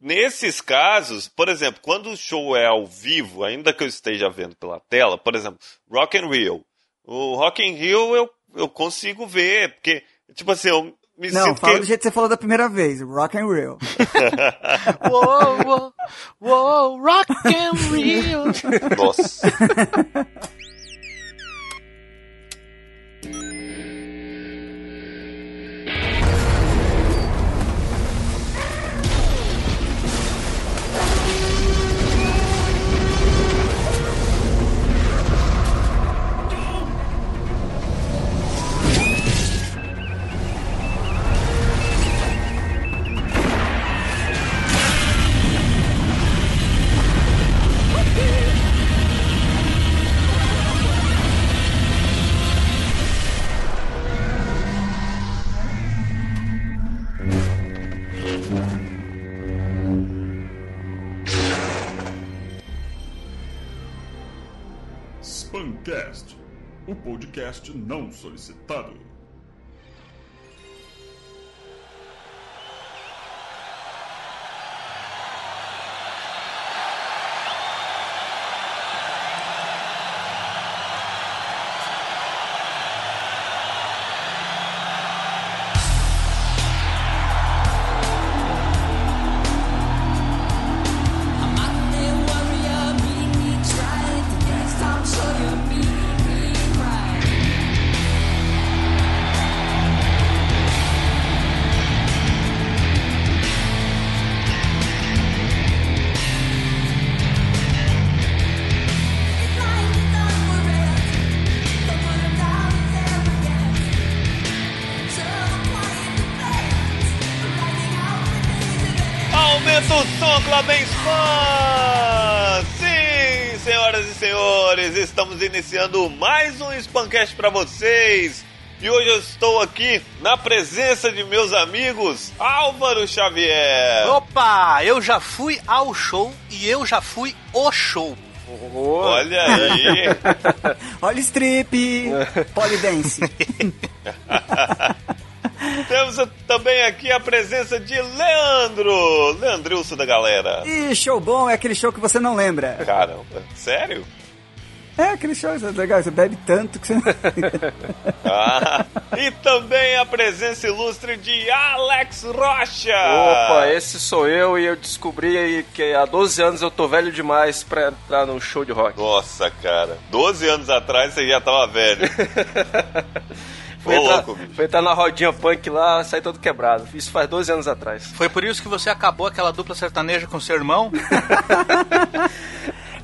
Nesses casos, por exemplo, quando o show é ao vivo, ainda que eu esteja vendo pela tela, por exemplo, Rock and Rio. O Rock in Rio eu, eu consigo ver, porque, tipo assim, eu, me Não, sinto fala que... do jeito que você falou da primeira vez, rock and roll. Uou, uou, uou, rock and real. Nossa. podcast não solicitado. O som, Clubem Spam! Sim, senhoras e senhores, estamos iniciando mais um Spamcast para vocês. E hoje eu estou aqui na presença de meus amigos Álvaro Xavier. Opa, eu já fui ao show e eu já fui o show. Olha aí. Olha o strip, polidense. Temos também aqui a presença de Leandro, Leandrilson da galera. E show bom é aquele show que você não lembra. Caramba, sério? É aquele show é legal, você bebe tanto que você não Ah, e também a presença ilustre de Alex Rocha. Opa, esse sou eu e eu descobri que há 12 anos eu tô velho demais pra entrar num show de rock. Nossa, cara. 12 anos atrás você já tava velho. Fui, Ô, entrar, louco, fui entrar na rodinha punk lá, saí todo quebrado. Isso faz 12 anos atrás. Foi por isso que você acabou aquela dupla sertaneja com seu irmão?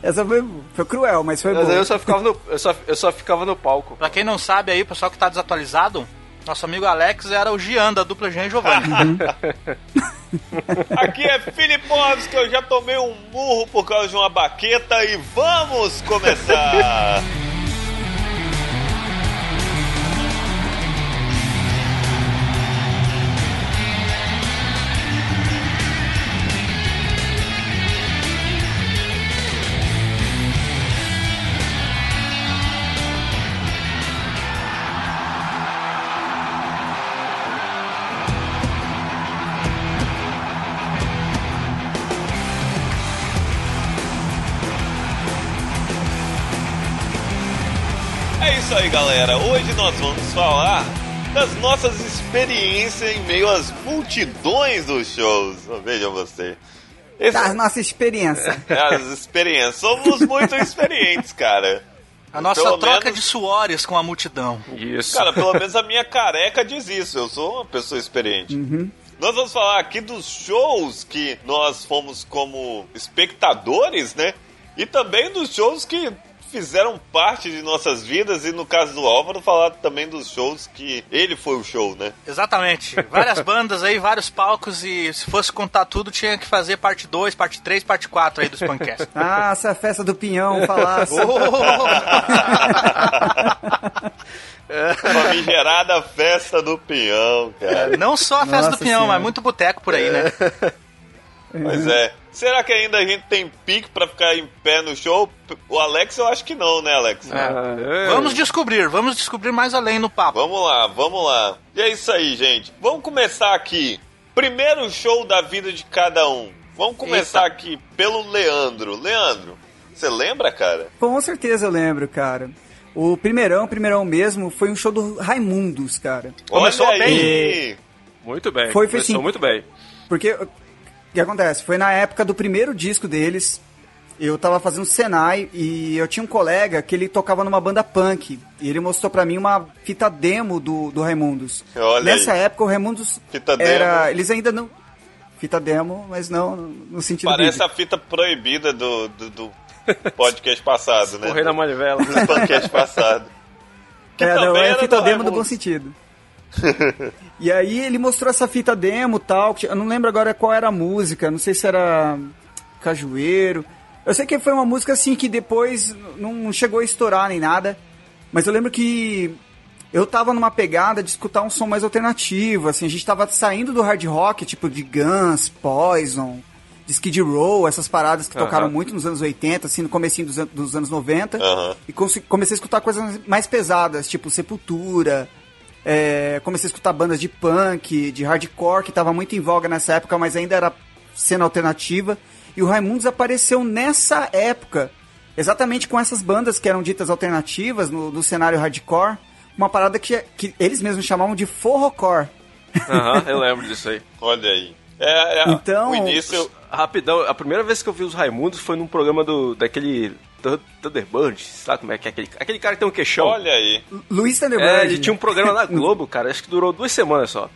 Essa foi, foi cruel, mas foi Mas eu só ficava no, eu só, eu só ficava no palco. Pra quem não sabe aí, o pessoal que tá desatualizado, nosso amigo Alex era o Gian da dupla Jean e Giovanni. Aqui é Filipovs, que eu já tomei um murro por causa de uma baqueta e vamos começar! Falar das nossas experiências em meio às multidões dos shows. Veja você. Esse... Das nossas experiências. As experiências. Somos muito experientes, cara. A nossa pelo troca menos... de suores com a multidão. Isso. Cara, pelo menos a minha careca diz isso. Eu sou uma pessoa experiente. Uhum. Nós vamos falar aqui dos shows que nós fomos como espectadores, né? E também dos shows que fizeram parte de nossas vidas e no caso do Álvaro falar também dos shows que ele foi o show, né? Exatamente. Várias bandas aí, vários palcos e se fosse contar tudo tinha que fazer parte 2, parte 3, parte 4 aí dos Pancast. ah, essa é a festa do Pinhão, falasse. Famigerada festa do pinhão, cara. Não só a festa Nossa do pinhão, senhora. mas muito boteco por aí, né? Pois é. Será que ainda a gente tem pique para ficar em pé no show? O Alex eu acho que não, né, Alex? É. Vamos descobrir, vamos descobrir mais além no papo. Vamos lá, vamos lá. E é isso aí, gente. Vamos começar aqui. Primeiro show da vida de cada um. Vamos começar Eita. aqui pelo Leandro. Leandro, você lembra, cara? Com certeza eu lembro, cara. O primeirão, primeirão mesmo, foi um show do Raimundos, cara. Começou Olha bem. Muito bem. Foi, foi Começou assim, muito bem. Porque que acontece? Foi na época do primeiro disco deles. Eu tava fazendo Senai e eu tinha um colega que ele tocava numa banda punk. E ele mostrou para mim uma fita demo do, do Raimundos. Olha Nessa aí. época o Raimundos fita era. Demo. Eles ainda não. Fita demo, mas não no sentido. Parece a fita proibida do, do, do podcast passado, né? Correr na manivela. Do podcast passado. Que é, não, é fita demo no bom sentido. e aí ele mostrou essa fita demo tal. Eu não lembro agora qual era a música. Não sei se era Cajueiro. Eu sei que foi uma música assim que depois não chegou a estourar nem nada. Mas eu lembro que eu tava numa pegada de escutar um som mais alternativo. Assim, a gente tava saindo do hard rock, tipo de Guns, Poison, de Skid Row, essas paradas que tocaram muito nos anos 80, assim, no comecinho dos, dos anos 90. E comecei a escutar coisas mais pesadas, tipo Sepultura, é, comecei a escutar bandas de punk, de hardcore, que estava muito em voga nessa época, mas ainda era cena alternativa. E o Raimundos apareceu nessa época, exatamente com essas bandas que eram ditas alternativas no, no cenário hardcore, uma parada que, que eles mesmos chamavam de forrocore. Aham, uhum, eu lembro disso aí. Olha aí. É, é, então, o início... Rapidão, a primeira vez que eu vi os Raimundos foi num programa do, daquele Thunderbird, sabe como é que é aquele, aquele cara que tem um queixão? Olha aí. Luiz Thunderbird. É, ele tinha um programa na Globo, cara, acho que durou duas semanas só.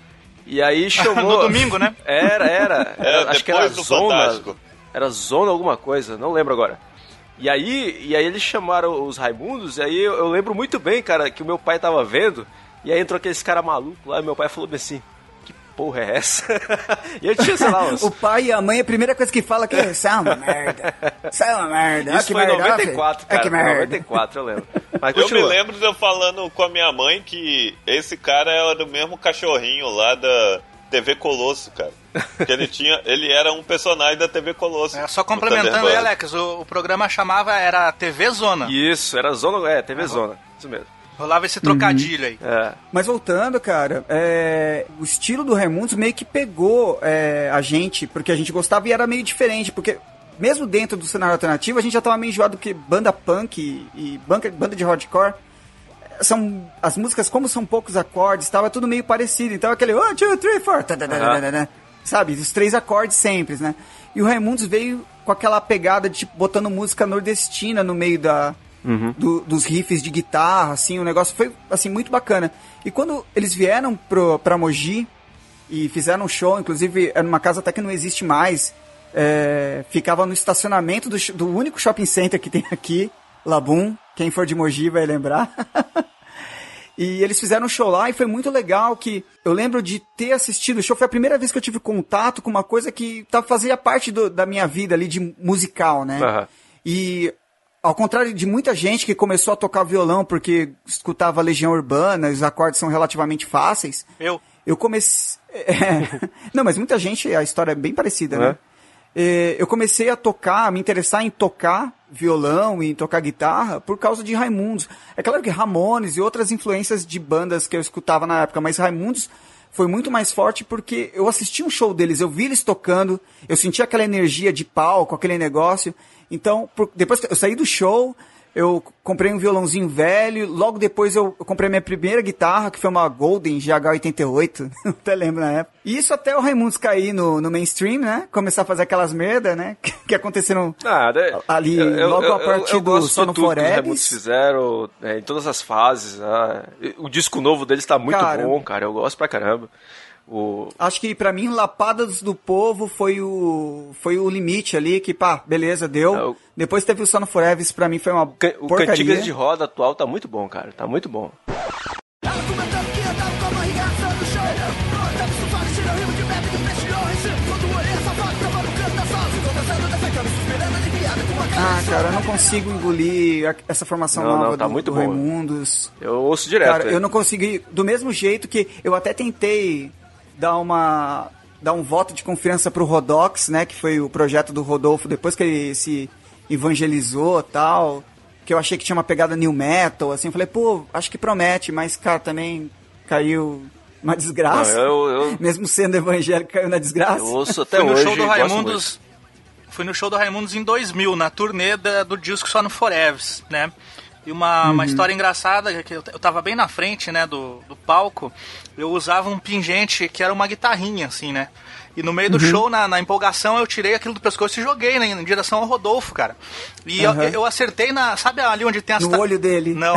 E aí chamou... no domingo, né? Era, era. era acho que era Zona... Fantástico. Era Zona alguma coisa, não lembro agora. E aí, e aí eles chamaram os Raimundos, e aí eu, eu lembro muito bem, cara, que o meu pai tava vendo, e aí entrou aqueles cara maluco lá, e meu pai falou assim, porra é essa? e eu tinha, sei lá, uns... O pai e a mãe, a primeira coisa que fala que é, isso é uma merda. Isso é uma merda. Isso foi em 94, cara. É que merda. 94, eu lembro. Mas eu me lembro de eu falando com a minha mãe que esse cara era o mesmo cachorrinho lá da TV Colosso, cara. Que ele tinha, ele era um personagem da TV Colosso. É, só complementando aí, Alex, o, o, programa chamava, era TV Zona. Isso, era Zona, é, TV Zona, isso mesmo. Rolava esse trocadilho uhum. aí. É. Mas voltando, cara, é, o estilo do Raimundos meio que pegou é, a gente, porque a gente gostava e era meio diferente, porque mesmo dentro do cenário alternativo, a gente já tava meio enjoado que banda punk e, e banda, banda de hardcore são as músicas como são poucos acordes, estava tudo meio parecido. Então aquele one, two, three, four, uhum. sabe, os três acordes sempre, né? E o Raimundos veio com aquela pegada de tipo botando música nordestina no meio da uhum. do, dos riffs de guitarra, assim, o negócio foi, assim, muito bacana. E quando eles vieram pro, pra Mogi e fizeram um show, inclusive era numa casa até que não existe mais, é, ficava no estacionamento do, do único shopping center que tem aqui, Labum, quem for de Mogi vai lembrar. E eles fizeram um show lá e foi muito legal que eu lembro de ter assistido o show. Foi a primeira vez que eu tive contato com uma coisa que tá, fazia parte do, da minha vida ali de musical, né? Uhum. E ao contrário de muita gente que começou a tocar violão porque escutava Legião Urbana, os acordes são relativamente fáceis. Eu? Eu comecei. É... Não, mas muita gente, a história é bem parecida, né? É, eu comecei a tocar, a me interessar em tocar violão e em tocar guitarra por causa de Raimundos. É claro que Ramones e outras influências de bandas que eu escutava na época, mas Raimundos foi muito mais forte porque eu assisti um show deles, eu vi eles tocando, eu senti aquela energia de palco, aquele negócio. Então, por, depois eu saí do show, eu comprei um violãozinho velho, logo depois eu, eu comprei minha primeira guitarra, que foi uma Golden GH88, até lembro na época. E isso até o Raimundos cair no, no mainstream, né? Começar a fazer aquelas merda, né? Que, aconteceram Nada, ali eu, logo eu, a partir eu, do Sono Forever. Raimundos fizeram é, em todas as fases. Né? O disco novo deles tá muito cara, bom, cara. Eu gosto pra caramba. O... Acho que para mim Lapadas do Povo foi o foi o limite ali que pá, beleza, deu. É, o... Depois teve o Sono Forever, pra mim foi uma Can O Cantigas de Roda atual tá muito bom, cara, tá muito bom. Ah, cara, eu não consigo engolir essa formação não, nova não, tá do, muito do Raimundos. Eu ouço direto. Cara, eu não consegui. Do mesmo jeito que eu até tentei dar uma dar um voto de confiança pro Rodox, né, que foi o projeto do Rodolfo depois que ele se evangelizou, tal, que eu achei que tinha uma pegada new metal, assim, eu falei, pô, acho que promete, mas cara, também caiu uma desgraça. Não, eu, eu... Mesmo sendo evangélico, caiu na desgraça. Eu ouço até Fui hoje. No show do Raimundos, fui no show do Raimundos em 2000, na turnê da, do disco Só no Forever, né? E uma, uhum. uma história engraçada, que eu, eu tava bem na frente, né, do, do palco, eu usava um pingente que era uma guitarrinha, assim, né? E no meio do uhum. show, na, na, empolgação, eu tirei aquilo do pescoço e joguei né, em direção ao Rodolfo, cara. E uhum. eu, eu, acertei na. Sabe ali onde tem as. No ta... olho dele. Não.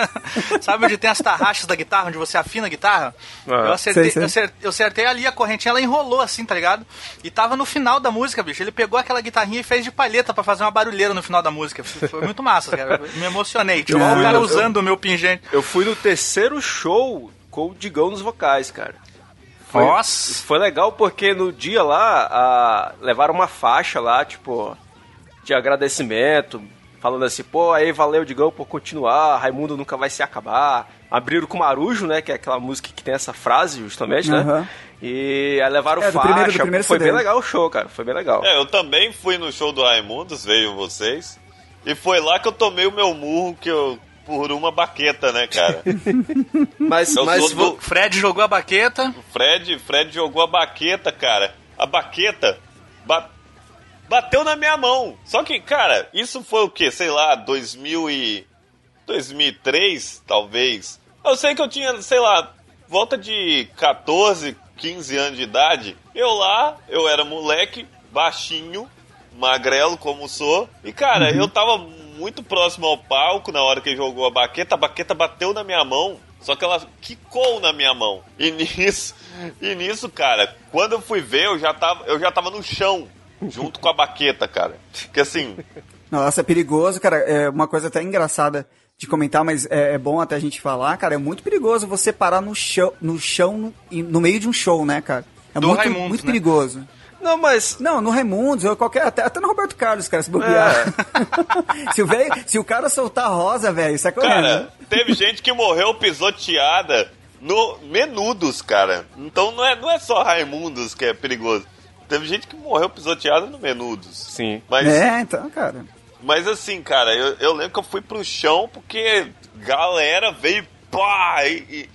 sabe onde tem as tarraxas da guitarra, onde você afina a guitarra? eu, acertei, sei, sei. Eu, acertei, eu, acertei, ali a correntinha, ela enrolou assim, tá ligado? E tava no final da música, bicho. Ele pegou aquela guitarrinha e fez de palheta para fazer uma barulheira no final da música. Foi muito massa, cara. Eu me emocionei. Tipo, o cara usando o meu pingente. Eu fui no terceiro show com o Digão nos vocais, cara. Foi, Nossa! Foi legal porque no dia lá, a, levaram uma faixa lá, tipo, de agradecimento, falando assim, pô, aí valeu, Digão, por continuar, Raimundo nunca vai se acabar. Abriram com Marujo, né, que é aquela música que tem essa frase, justamente, né? Uhum. E aí levaram é, faixa, primeiro, primeiro foi CD. bem legal o show, cara, foi bem legal. É, eu também fui no show do Raimundos, veio vocês, e foi lá que eu tomei o meu murro, que eu por uma baqueta, né, cara? mas mas do... Fred jogou a baqueta. Fred, Fred jogou a baqueta, cara. A baqueta ba... bateu na minha mão. Só que, cara, isso foi o quê? Sei lá, 2000 e 2003, talvez. Eu sei que eu tinha, sei lá, volta de 14, 15 anos de idade. Eu lá, eu era moleque, baixinho, magrelo como sou. E, cara, uhum. eu tava muito próximo ao palco na hora que ele jogou a baqueta. A baqueta bateu na minha mão, só que ela quicou na minha mão. E nisso, e nisso, cara, quando eu fui ver, eu já tava, eu já tava no chão, junto com a baqueta, cara. Que assim. Nossa, é perigoso, cara. É uma coisa até engraçada de comentar, mas é, é, bom até a gente falar, cara. É muito perigoso você parar no chão, no chão, no, no meio de um show, né, cara? É Do muito, Raimundo, muito né? perigoso. Não, mas. Não, no Raimundos, ou qualquer. Até, até no Roberto Carlos, cara, se bobear. É. se, o véio, se o cara soltar rosa, velho, isso é correto. Cara, teve gente que morreu pisoteada no Menudos, cara. Então não é, não é só Raimundos que é perigoso. Teve gente que morreu pisoteada no Menudos. Sim. Mas, é, então, cara. Mas assim, cara, eu, eu lembro que eu fui pro chão porque galera veio pá, e,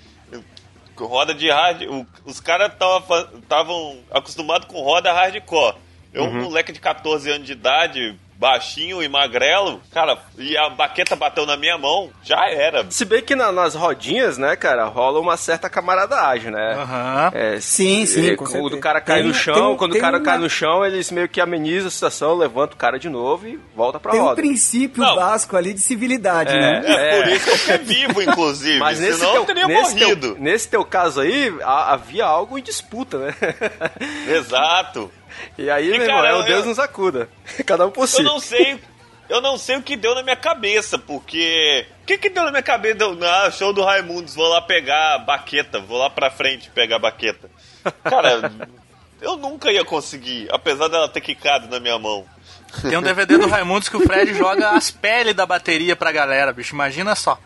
roda de hard. O, os caras estavam acostumados com roda hardcore. Eu, uhum. um moleque de 14 anos de idade, baixinho e magrelo, cara, e a baqueta bateu na minha mão, já era. Se bem que na, nas rodinhas, né, cara, rola uma certa camaradagem, né? Uhum. É, sim, sim. quando o cara cai tem, no chão, tem, quando tem o cara uma... cai no chão, eles meio que amenizam a situação, levanta o cara de novo e volta pra tem roda. Tem um princípio Não. básico ali de civilidade, é, né? É, é, por isso que eu fiquei vivo, inclusive. Mas nesse senão teu, eu teria nesse morrido. Teu, nesse teu caso aí, havia algo em disputa, né? Exato. E aí, e, meu cara, irmão, é o Deus eu, nos acuda. Cada um por si. Eu não sei. Eu não sei o que deu na minha cabeça, porque. O que, que deu na minha cabeça? Na ah, show do Raimundos, vou lá pegar a baqueta, vou lá pra frente pegar a baqueta. Cara, eu nunca ia conseguir, apesar dela ter quicado na minha mão. Tem um DVD do Raimundos que o Fred joga as peles da bateria pra galera, bicho. Imagina só.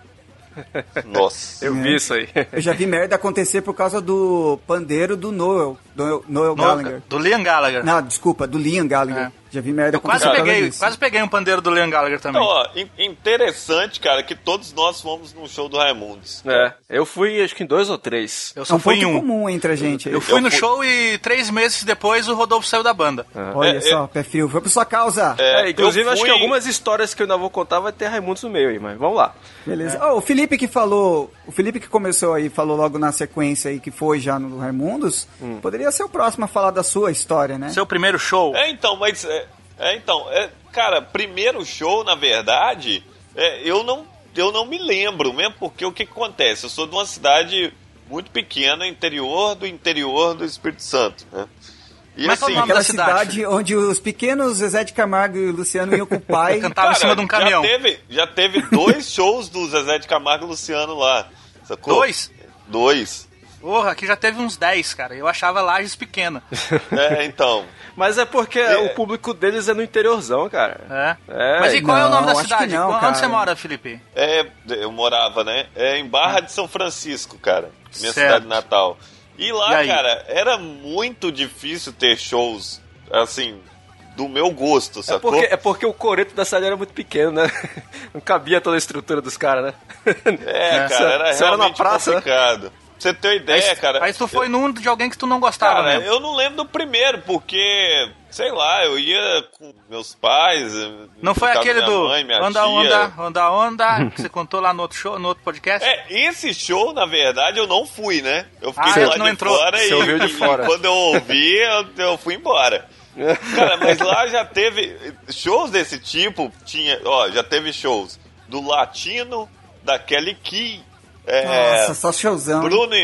Nossa. Eu vi isso aí. Eu já vi merda acontecer por causa do pandeiro do Noel do Noel Gallagher. Do Liam Gallagher. Não, desculpa, do Liam Gallagher. É. Já vi merda eu quase peguei, quase peguei um pandeiro do Liam Gallagher também. Então, ó, interessante, cara, que todos nós fomos no show do Raimundos. É, eu fui acho que em dois ou três. Eu só é um fui em um. comum entre a gente. Eu fui eu no fui... show e três meses depois o Rodolfo saiu da banda. É. Olha é, só, é... pé frio. Foi por sua causa. É, inclusive, fui... acho que algumas histórias que eu ainda vou contar vai ter Raimundos no meio aí, mas vamos lá. Beleza. Oh, o Felipe que falou, o Felipe que começou aí, falou logo na sequência aí que foi já no Raimundos, hum. poderia ser o próximo a falar da sua história, né? Seu primeiro show. É, então, mas é, é, então, é, cara, primeiro show, na verdade, é, eu, não, eu não me lembro, mesmo porque o que, que acontece? Eu sou de uma cidade muito pequena, interior do interior do Espírito Santo, né? E Mas assim, aquela cidade, cidade onde os pequenos Zezé de Camargo e Luciano iam com o pai. Cantavam em cima de um caminhão. Já teve, já teve dois shows do Zezé de Camargo e Luciano lá. Sacou? Dois? Dois. Porra, aqui já teve uns 10, cara. Eu achava Lages pequena. É, então. Mas é porque é. o público deles é no interiorzão, cara. É. é. Mas e qual não, é o nome da cidade? Não, Onde cara. você mora, Felipe? É, eu morava, né? É em Barra de São Francisco, cara. Minha certo. cidade natal. E lá, e cara, era muito difícil ter shows, assim, do meu gosto, sacou? É porque, é porque o coreto da cidade era muito pequeno, né? Não cabia toda a estrutura dos caras, né? É, cara, era realmente era na praça, né? complicado. Né? Você ter uma ideia, aí, cara. Aí tu foi eu... num de alguém que tu não gostava, cara, eu não lembro do primeiro, porque, sei lá, eu ia com meus pais. Não foi aquele do mãe, Onda, tia. Onda, Onda, Onda, que você contou lá no outro show, no outro podcast? É, esse show, na verdade, eu não fui, né? Eu fiquei ah, lá não de entrou. fora você e, ouviu de fora. e quando eu ouvi, eu, eu fui embora. Cara, mas lá já teve shows desse tipo, tinha, ó, já teve shows do Latino, da Kelly Key, é, Nossa, só showzão. Bruno,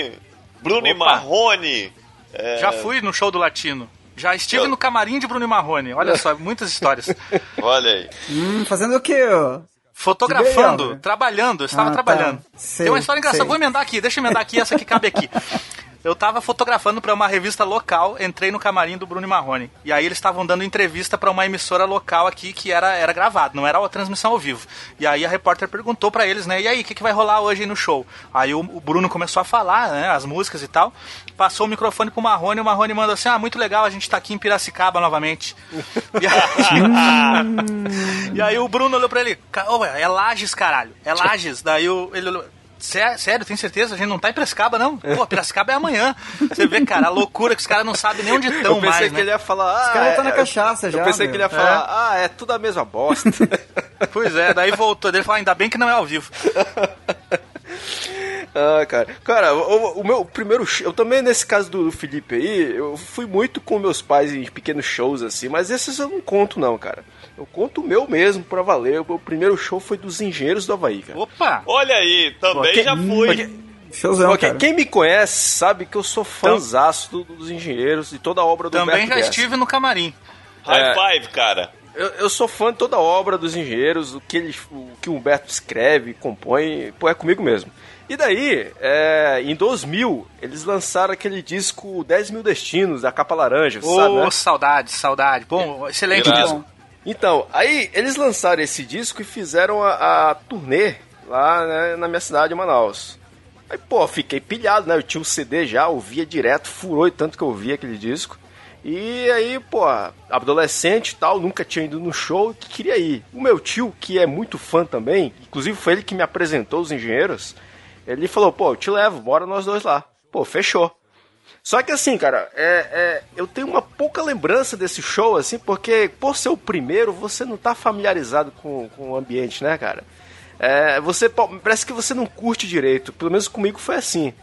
Bruno Marrone. É... Já fui no show do Latino. Já estive Eu... no camarim de Bruno e Marrone. Olha só, muitas histórias. Olha aí. Hum, fazendo o quê, ó? Fotografando, trabalhando, eu estava ah, tá. trabalhando. Tá. Sei, Tem uma história engraçada, sei. vou emendar aqui, deixa eu emendar aqui, essa que cabe aqui. Eu tava fotografando para uma revista local, entrei no camarim do Bruno Marrone. E aí eles estavam dando entrevista para uma emissora local aqui que era, era gravado, não era a transmissão ao vivo. E aí a repórter perguntou para eles, né? E aí, o que, que vai rolar hoje no show? Aí o, o, Bruno começou a falar, né? As músicas e tal. Passou o microfone pro Marrone e o Marrone mandou assim: Ah, muito legal, a gente tá aqui em Piracicaba novamente. e, aí, e aí o Bruno olhou pra ele: oh, É Lages, caralho. É Lages. Daí ele olhou. Sério, tem certeza? A gente não tá em Piracicaba, não? Pô, Piracicaba é amanhã. Você vê, cara, a loucura que os caras não sabem nem onde estão mais, Eu pensei que né? ele ia falar... Ah, os caras estão é, na cachaça eu já, Eu pensei meu. que ele ia falar, é. ah, é tudo a mesma bosta. pois é, daí voltou. Ele falou, ainda bem que não é ao vivo. Ah, cara. Cara, o, o, meu primeiro show. Eu também, nesse caso do, do, Felipe aí, eu fui muito com meus pais em pequenos shows, assim, mas esses eu não conto, não, cara. Eu conto o meu mesmo pra valer. O primeiro show foi dos Engenheiros do Havaí, cara. Opa! Olha aí, também Pô, já fui. Porque, Showzão, Porque cara. quem me conhece sabe que eu sou fãzaço então, dos engenheiros e toda a obra do Também já estive no camarim. High é, five, cara. Eu, eu, sou fã de toda a obra dos engenheiros, o que, ele, o que o Humberto escreve, compõe, pô, é comigo mesmo. E daí, é, em 2000, eles lançaram aquele disco 10 mil Destinos, da capa laranja, oh, sabe? Né? saudade, saudade. Bom, excelente Irado. disco. Então, aí eles lançaram esse disco e fizeram a, a turnê lá né, na minha cidade, Manaus. Aí, pô, fiquei pilhado, né? Eu tinha o um CD já, ouvia direto, furou e tanto que eu ouvia aquele disco. E aí, pô, adolescente e tal, nunca tinha ido no show que queria ir. O meu tio, que é muito fã também, inclusive foi ele que me apresentou os engenheiros, ele falou, pô, eu te levo, bora nós dois lá. Pô, fechou. Só que assim, cara, é, é, eu tenho uma lembrança desse show, assim, porque por ser o primeiro, você não tá familiarizado com, com o ambiente, né, cara? É, você parece que você não curte direito. Pelo menos comigo foi assim.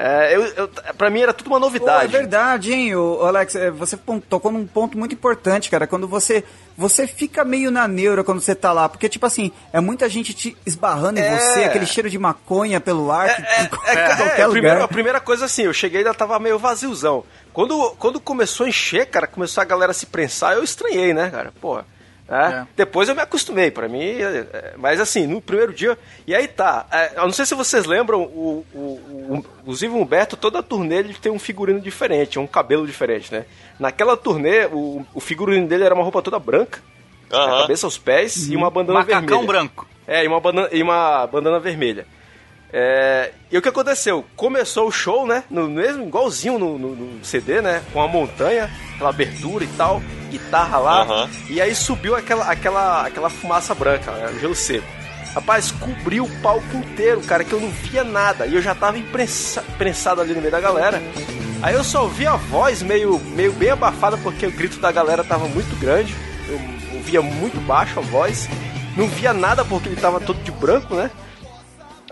É, eu, eu, pra mim era tudo uma novidade. Pô, é verdade, hein, o Alex? É, você tocou num ponto muito importante, cara. Quando você. Você fica meio na neura quando você tá lá. Porque, tipo assim, é muita gente te esbarrando é... em você, aquele cheiro de maconha pelo ar. Que, é, é, é, qualquer lugar. Primeiro, a primeira coisa assim, eu cheguei e ainda tava meio vaziozão. Quando, quando começou a encher, cara, começou a galera se prensar, eu estranhei, né, cara? Porra. É. Depois eu me acostumei, para mim. É, é, mas assim, no primeiro dia. E aí tá. É, eu não sei se vocês lembram, o, o, o, o Humberto, toda a turnê ele tem um figurino diferente, um cabelo diferente, né? Naquela turnê, o, o figurino dele era uma roupa toda branca, uhum. da cabeça aos pés, uhum. e uma bandana Macacão vermelha. branco. É, e uma bandana, e uma bandana vermelha. É, e o que aconteceu? Começou o show, né? No mesmo, igualzinho no, no, no, CD, né? Com a montanha, aquela abertura e tal, guitarra lá. Uhum. E aí subiu aquela, aquela, aquela fumaça branca, né? gelo seco. Rapaz, cobriu o palco inteiro, cara, que eu não via nada. E eu já tava imprensa, prensado ali no meio da galera. Aí eu só ouvi a voz meio, meio bem abafada, porque o grito da galera tava muito grande. Eu ouvia muito baixo a voz. Não via nada porque ele tava todo de branco, né?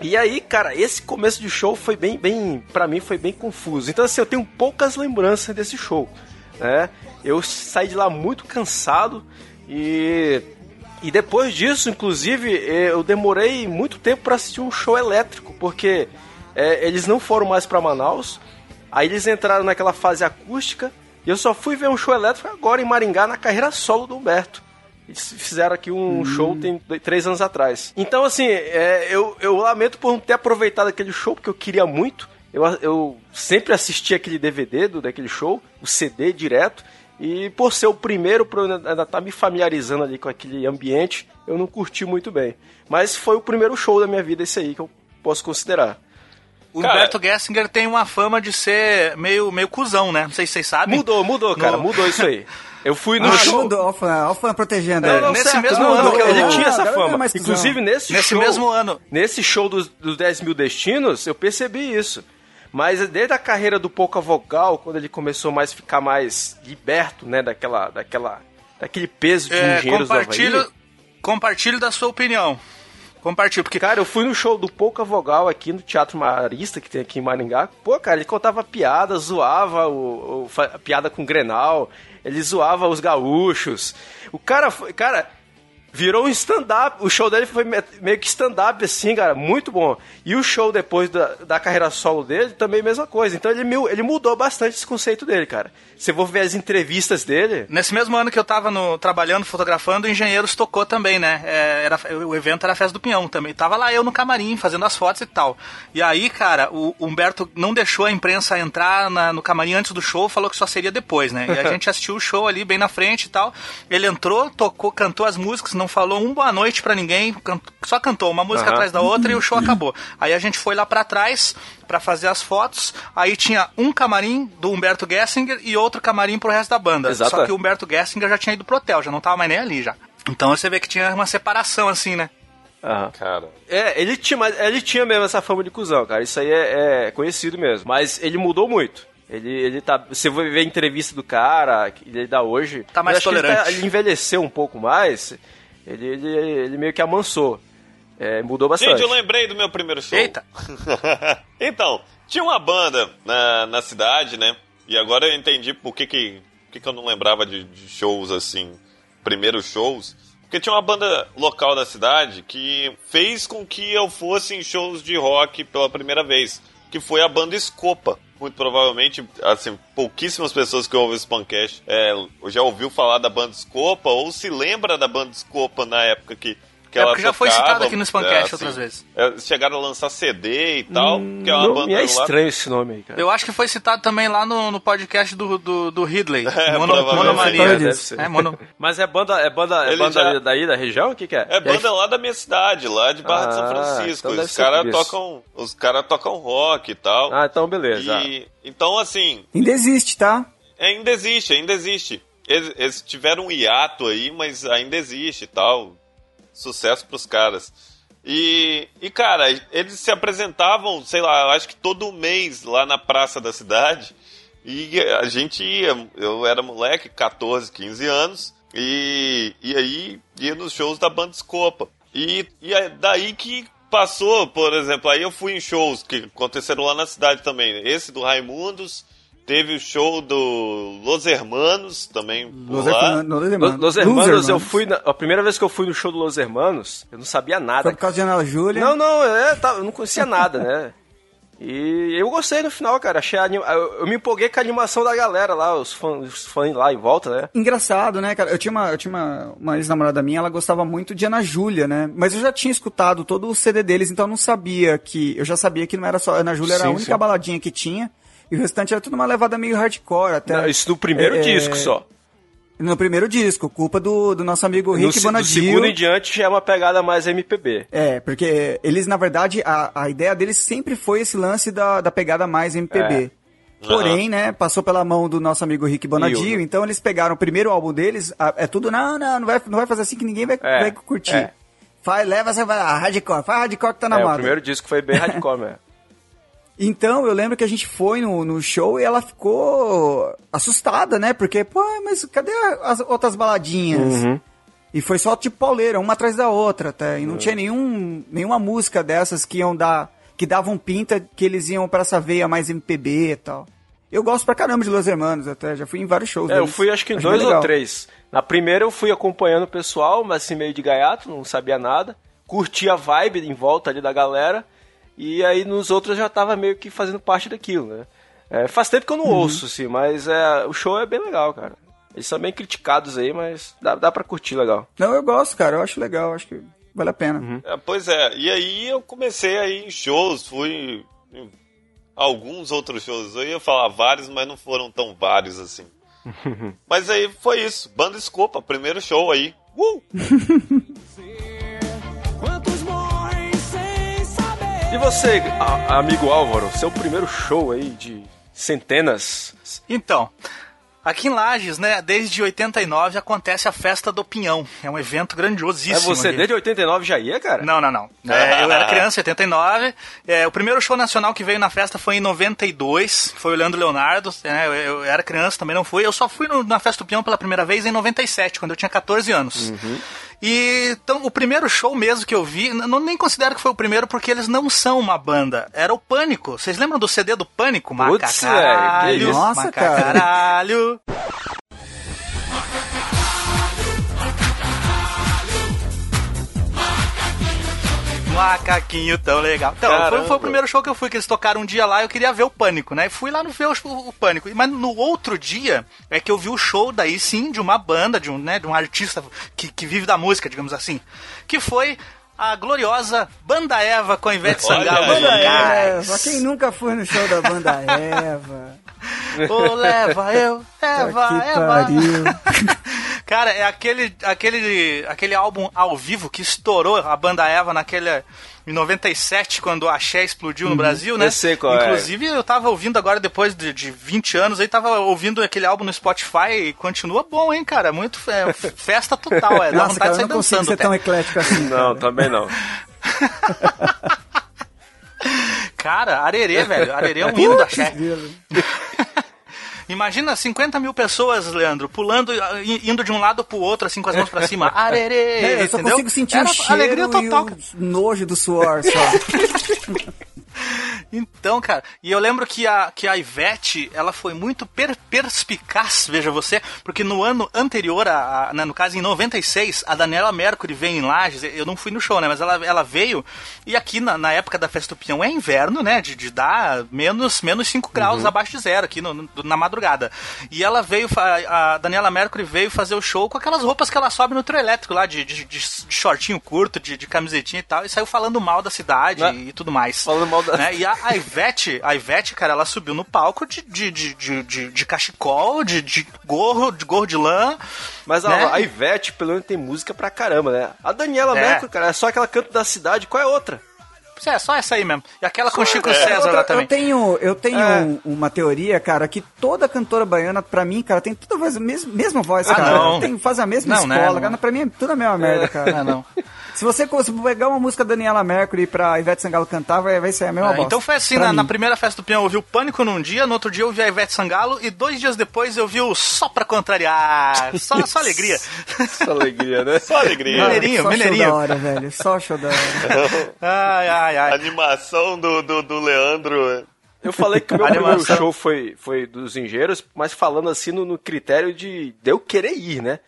E aí, cara, esse começo de show foi bem, bem, para mim foi bem confuso. Então assim, eu tenho poucas lembranças desse show, né? Eu saí de lá muito cansado e e depois disso, inclusive, eu demorei muito tempo para assistir um show elétrico, porque é, eles não foram mais para Manaus. Aí eles entraram naquela fase acústica e eu só fui ver um show elétrico agora em Maringá na carreira solo do Humberto. Eles fizeram aqui um hum. show tem três anos atrás. Então, assim, é, eu, eu lamento por não ter aproveitado aquele show, porque eu queria muito. Eu, eu sempre assisti aquele DVD do, daquele show, o CD direto. E por ser o primeiro, por ainda estar tá me familiarizando ali com aquele ambiente, eu não curti muito bem. Mas foi o primeiro show da minha vida esse aí que eu posso considerar. O cara, Humberto Gessinger tem uma fama de ser meio, meio cuzão, né? Não sei se vocês sabem. Mudou, mudou, cara, no... mudou isso aí. Eu fui no ah, show. Mudou, o fã, protegendo ele. Nesse certo, mesmo não, ano que ele tinha essa fama. Inclusive nesse, nesse show, mesmo ano. Nesse show dos, dos 10 mil destinos, eu percebi isso. Mas desde a carreira do Pouca Vogal, quando ele começou mais a ficar mais liberto, né, daquela, daquela, daquele peso de é, engenheiros compartilho, do Havaí. Compartilho da sua opinião. Compartilho, porque... Cara, eu fui no show do Pouca Vogal aqui no Teatro Marista, que tem aqui em Maringá. Pô, cara, ele contava piada, zoava o, o a piada com Grenal, ele zoava os gaúchos. O cara, cara, virou um stand-up. O show dele foi meio que stand-up, assim, cara, muito bom. E o show depois da, da carreira solo dele, também mesma coisa. Então ele, ele mudou bastante esse conceito dele, cara. Você for ver as entrevistas dele. Nesse mesmo ano que eu tava no, trabalhando, fotografando, o Engenheiros tocou também, né? É, era, o evento era a festa do Pinhão também. Tava lá eu no camarim, fazendo as fotos e tal. E aí, cara, o, o Humberto não deixou a imprensa entrar na, no camarim antes do show, falou que só seria depois, né? E a gente assistiu o show ali bem na frente e tal. Ele entrou, tocou, cantou as músicas, não falou um boa noite para ninguém, só cantou uma música uhum. atrás da outra e o show acabou. Aí a gente foi lá para trás para fazer as fotos, aí tinha um camarim do Humberto Gessinger e outro camarim pro resto da banda. Exato. Só que o Humberto Gessinger já tinha ido pro hotel, já não tava mais nem ali já. Então você vê que tinha uma separação assim, né? Aham. Cara. É, ele tinha, ele tinha mesmo essa fama de cuzão, cara. Isso aí é, é conhecido mesmo. Mas ele mudou muito. Ele, ele tá. Você vai ver a entrevista do cara, que ele dá hoje. Tá mais tolerante. Ele, tá, ele, envelheceu um pouco mais. Ele, ele, ele meio que amansou. É, mudou bastante. Gente, eu lembrei do meu primeiro show. Eita! então, tinha uma banda na, na cidade, né? E agora eu entendi por que, que, que, que eu não lembrava de, de shows assim, primeiros shows. Porque tinha uma banda local da cidade que fez com que eu fosse em shows de rock pela primeira vez. Que foi a banda Escopa muito provavelmente, assim, pouquíssimas pessoas que ouvem esse podcast é, já ouviu falar da banda Scopa ou se lembra da banda Scopa na época que que é ela porque já foi citado aqui no Spamcast é, assim, outras vezes. É, chegaram a lançar CD e tal. Hum, que é uma banda é estranho lá... esse nome aí, cara. Eu acho que foi citado também lá no, no podcast do, do, do Ridley. É, Mono, Monomania. Deve ser. É, mono... Mas é banda, é banda, é banda já... daí, da região? O que, que é? É banda lá da minha cidade, lá de Barra ah, de São ah, Francisco. Então os caras tocam, os cara tocam rock e tal. Ah, então beleza. E, então, assim... Ainda existe, tá? ainda existe, ainda existe. Eles, eles tiveram um hiato aí, mas ainda existe e tal sucesso pros caras. E, e, cara, eles se apresentavam, sei lá, acho que todo mês lá na praça da cidade. E a gente ia, eu era moleque, 14, 15 anos, e, e aí ia nos shows da banda Escopa. E, e é daí que passou, por exemplo, aí eu fui em shows que aconteceram lá na cidade também. Esse do Raimundos, Teve o show do Los Hermanos também Los lá. Los Hermanos, Los Hermanos eu fui... Na, a primeira vez que eu fui no show do Los Hermanos, eu não sabia nada. Foi por causa de Ana Júlia? Não, não, é, tá, eu não conhecia nada, né? E eu gostei no final, cara. Achei anim... eu, me empolguei com a animação da galera lá, os fãs, os fãs lá em volta, né? Engraçado, né, cara? Eu tinha uma, eu tinha uma, uma ex-namorada minha, ela gostava muito de Ana Júlia, né? Mas eu já tinha escutado todo o CD deles, então eu não sabia que. Eu já sabia que não era só. Ana Júlia era sim, a única sim. baladinha que tinha. E o restante era tudo uma levada meio hardcore. Até, Não, isso no primeiro é, disco só. No primeiro disco, culpa do, do nosso amigo Rick no, Bonadio. Do segundo em diante já é uma pegada mais MPB. É, porque eles, na verdade, a, a ideia deles sempre foi esse lance da, da pegada mais MPB. É. Porém, uhum. né, passou pela mão do nosso amigo Rick Bonadio, então eles pegaram o primeiro álbum deles, é tudo, não, não, não vai, não vai fazer assim que ninguém vai, é, vai curtir. É. Faz, leva, você vai, hardcore, faz hardcore que tá na é, moda. o primeiro disco foi bem hardcore, mesmo. Então, eu lembro que a gente foi no, no show e ela ficou assustada, né? Porque, pô, mas cadê as outras baladinhas? Uhum. E foi só tipo pauleira, uma atrás da outra, tá? E não uhum. tinha nenhum, nenhuma música dessas que iam dar, que davam pinta que eles iam para essa veia mais MPB e tal. Eu gosto pra caramba de Los Hermanos, até já fui em vários shows. É, deles. eu fui acho que em dois ou três. Na primeira eu fui acompanhando o pessoal, mas assim meio de gaiato, não sabia nada. Curti a vibe em volta ali da galera. E aí nos outros já tava meio que fazendo parte daquilo, né? É, faz tempo que eu não uhum. ouço, assim, mas é, o show é bem legal, cara. Eles são bem criticados aí, mas dá, dá pra curtir legal. Não, eu gosto, cara, eu acho legal, acho que vale a pena. Uhum. É, pois é, e aí eu comecei aí em shows, fui em alguns outros shows. Eu ia falar vários, mas não foram tão vários assim. mas aí foi isso, Banda Escopa, primeiro show aí. Uh! E você, amigo Álvaro, seu primeiro show aí de centenas? Então, Aqui em Lages, né, desde 89 acontece a Festa do Pinhão. É um evento grandiosíssimo. É você aqui. desde 89 já ia, cara? Não, não, não. É, eu era criança em 89. É, o primeiro show nacional que veio na festa foi em 92. Foi o Leandro Leonardo. Né, eu, eu, era criança, também não fui. Eu só fui no, na Festa do Pinhão pela primeira vez em 97, quando eu tinha 14 anos. Uhum. E então o primeiro show mesmo que eu vi, não nem considero que foi o primeiro porque eles não são uma banda. Era o Pânico. Vocês lembram do CD do Pânico? Macacaralho. Nossa, macacaralho. Macaquinho tão legal. Então, foi, foi, o primeiro show que eu fui, que eles tocaram um dia lá eu queria ver o Pânico, né? Fui lá no ver o, o, Pânico. Mas no outro dia é que eu vi o show daí sim de uma banda, de um, né, de um artista que, que vive da música, digamos assim. Que foi a gloriosa Banda Eva com a Ivete Sangalo. Banda Eva, quem nunca foi no show da Banda Eva? Ô, oh, leva eu, Eva, que Eva. Cara, é aquele, aquele, aquele álbum ao vivo que estourou a banda Eva naquele. Em 97, quando o Axé explodiu no uhum. Brasil, né? Eu sei qual é. Inclusive, é. eu tava ouvindo agora, depois de, de 20 anos, aí tava ouvindo aquele álbum no Spotify e continua bom, hein, cara? Muito é, festa total, é. Dá Nossa, vontade cara, de sair eu não dançando. ser até. tão eclético assim. Não, cara. também não. cara, Arerê, velho. Arerê é um hino da Axé. Imagina 50 mil pessoas, Leandro, pulando, indo de um lado pro outro, assim, com as mãos pra cima. Arerê! É, eu só entendeu? consigo sentir Era o cheiro alegria total. e o nojo do suor só. Então, cara, e eu lembro que a, que a Ivete, ela foi muito per, perspicaz, veja você, porque no ano anterior, a, a né, no caso em 96, a Daniela Mercury veio em Lages, eu não fui no show, né, mas ela, ela veio, e aqui na, na época da Festa do Pinhão é inverno, né, de, de dar menos, menos 5 graus uhum. abaixo de zero aqui no, no, na madrugada. E ela veio, a, a Daniela Mercury veio fazer o show com aquelas roupas que ela sobe no trio elétrico lá, de, de, de shortinho curto, de, de camisetinha e tal, e saiu falando mal da cidade né? e tudo mais. Falando mal da... Né? E a, a Ivete, a Ivete, cara, ela subiu no palco de, de, de, de, de, de cachecol, de, de gorro, de gorro de lã. Mas né? a, a, Ivete, pelo menos, tem música pra caramba, né? A Daniela é. Mercury, cara, é só aquela canto da cidade, qual é outra? É, só essa aí mesmo. E aquela com o Chico é. César lá também. Eu tenho, eu tenho é. um, uma teoria, cara, que toda cantora baiana, pra mim, cara, tem toda a mesma, mesma voz, ah, cara. Não. Tem, faz a mesma não, escola, não, cara. Pra mim é tudo a mesma merda, cara. Não, não. Se você pegar uma música da Daniela Mercury pra Ivete Sangalo cantar, vai, vai ser a mesma é, Então foi assim, na, na, primeira festa do Pinhão eu vi o Pânico num dia, no outro dia eu vi a Ivete Sangalo e dois dias depois eu vi o Só Pra Contrariar. Só, só alegria. só alegria, né? Só alegria. Mineirinho, só mineirinho. Show da hora, velho. Só show da hora. ai, ai, ai. A animação do, do, do Leandro... Eu falei que o meu primeiro show foi, foi dos Engenheiros, mas falando assim no, no critério de, de eu querer ir, né?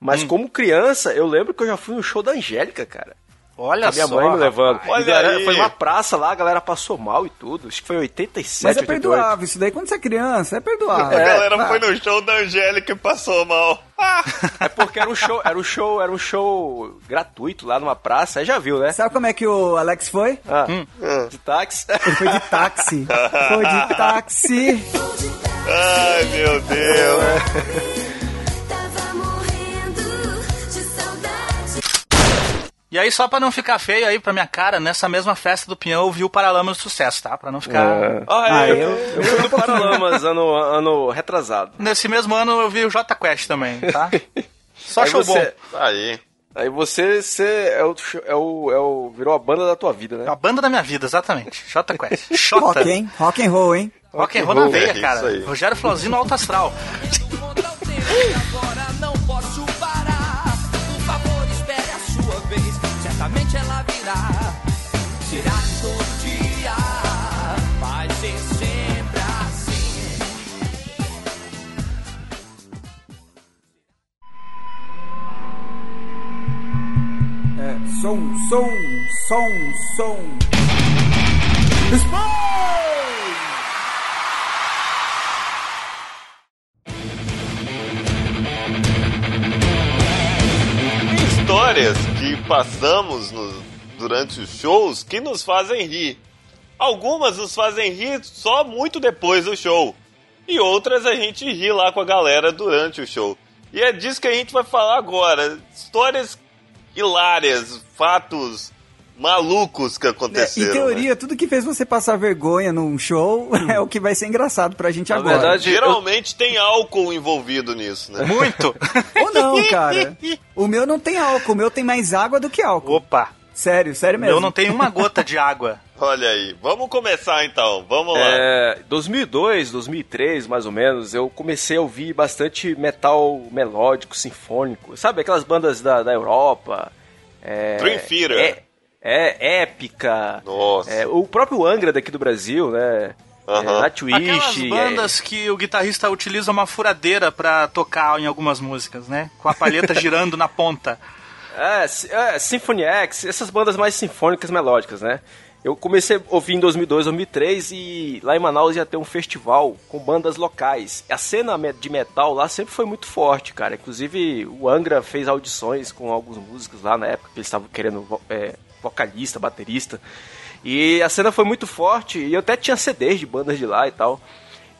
Mas hum. como criança, eu lembro que eu já fui no show da Angélica, cara. Olha a minha só, mãe me levando. Olha foi uma praça lá, a galera passou mal e tudo. Acho que foi 87, Mas é perdoável, isso daí quando você é criança, é perdoável. A galera é, foi no show da Angélica e passou mal. é porque era um show, era um show, era um show gratuito lá numa praça, aí já viu, né? Sabe como é que o Alex foi? Ah, hum. De táxi? Ele foi de táxi. foi de táxi. Ai, meu Deus. E aí, só pra não ficar feio aí pra minha cara, nessa mesma festa do Pinhão eu vi o Paralamas do Sucesso, tá? Pra não ficar... É. Ah, ah, eu, eu, eu fui no Paralamas ano, ano retrasado. Nesse mesmo ano eu vi o J Quest também, tá? Só aí show você... bom. Aí. Aí você, você é, o, é, o, é o. Virou a banda da tua vida, né? A banda da minha vida, exatamente. J Quest. Rock, hein? Rock and roll, hein? Rock and roll na veia, é cara. Rogério Flauzino Alto Astral. Som, som, som, som. Explode! histórias que passamos no, durante os shows que nos fazem rir. Algumas nos fazem rir só muito depois do show. E outras a gente ri lá com a galera durante o show. E é disso que a gente vai falar agora. Histórias hilárias, fatos malucos que aconteceram. É, em teoria, né? tudo que fez você passar vergonha num show é o que vai ser engraçado pra gente Na agora. Verdade, Geralmente eu... tem álcool envolvido nisso, né? Muito! Ou não, cara. O meu não tem álcool, o meu tem mais água do que álcool. Opa! Sério, sério mesmo. Eu não tenho uma gota de água. Olha aí, vamos começar então, vamos lá. É, 2002, 2003, mais ou menos, eu comecei a ouvir bastante metal melódico, sinfônico. Sabe aquelas bandas da, da Europa? É, Dream Theater. É, é épica. Nossa. É, o próprio Angra daqui do Brasil, né? Uhum. É, Nightwish, Aquelas bandas é... que o guitarrista utiliza uma furadeira para tocar em algumas músicas, né? Com a palheta girando na ponta. É, é, Symphony X, essas bandas mais sinfônicas melódicas, né? Eu comecei a ouvir em 2002, 2003 e lá em Manaus ia ter um festival com bandas locais. A cena de metal lá sempre foi muito forte, cara. Inclusive o Angra fez audições com alguns músicos lá na época que eles estavam querendo é, vocalista, baterista. E a cena foi muito forte e eu até tinha CDs de bandas de lá e tal.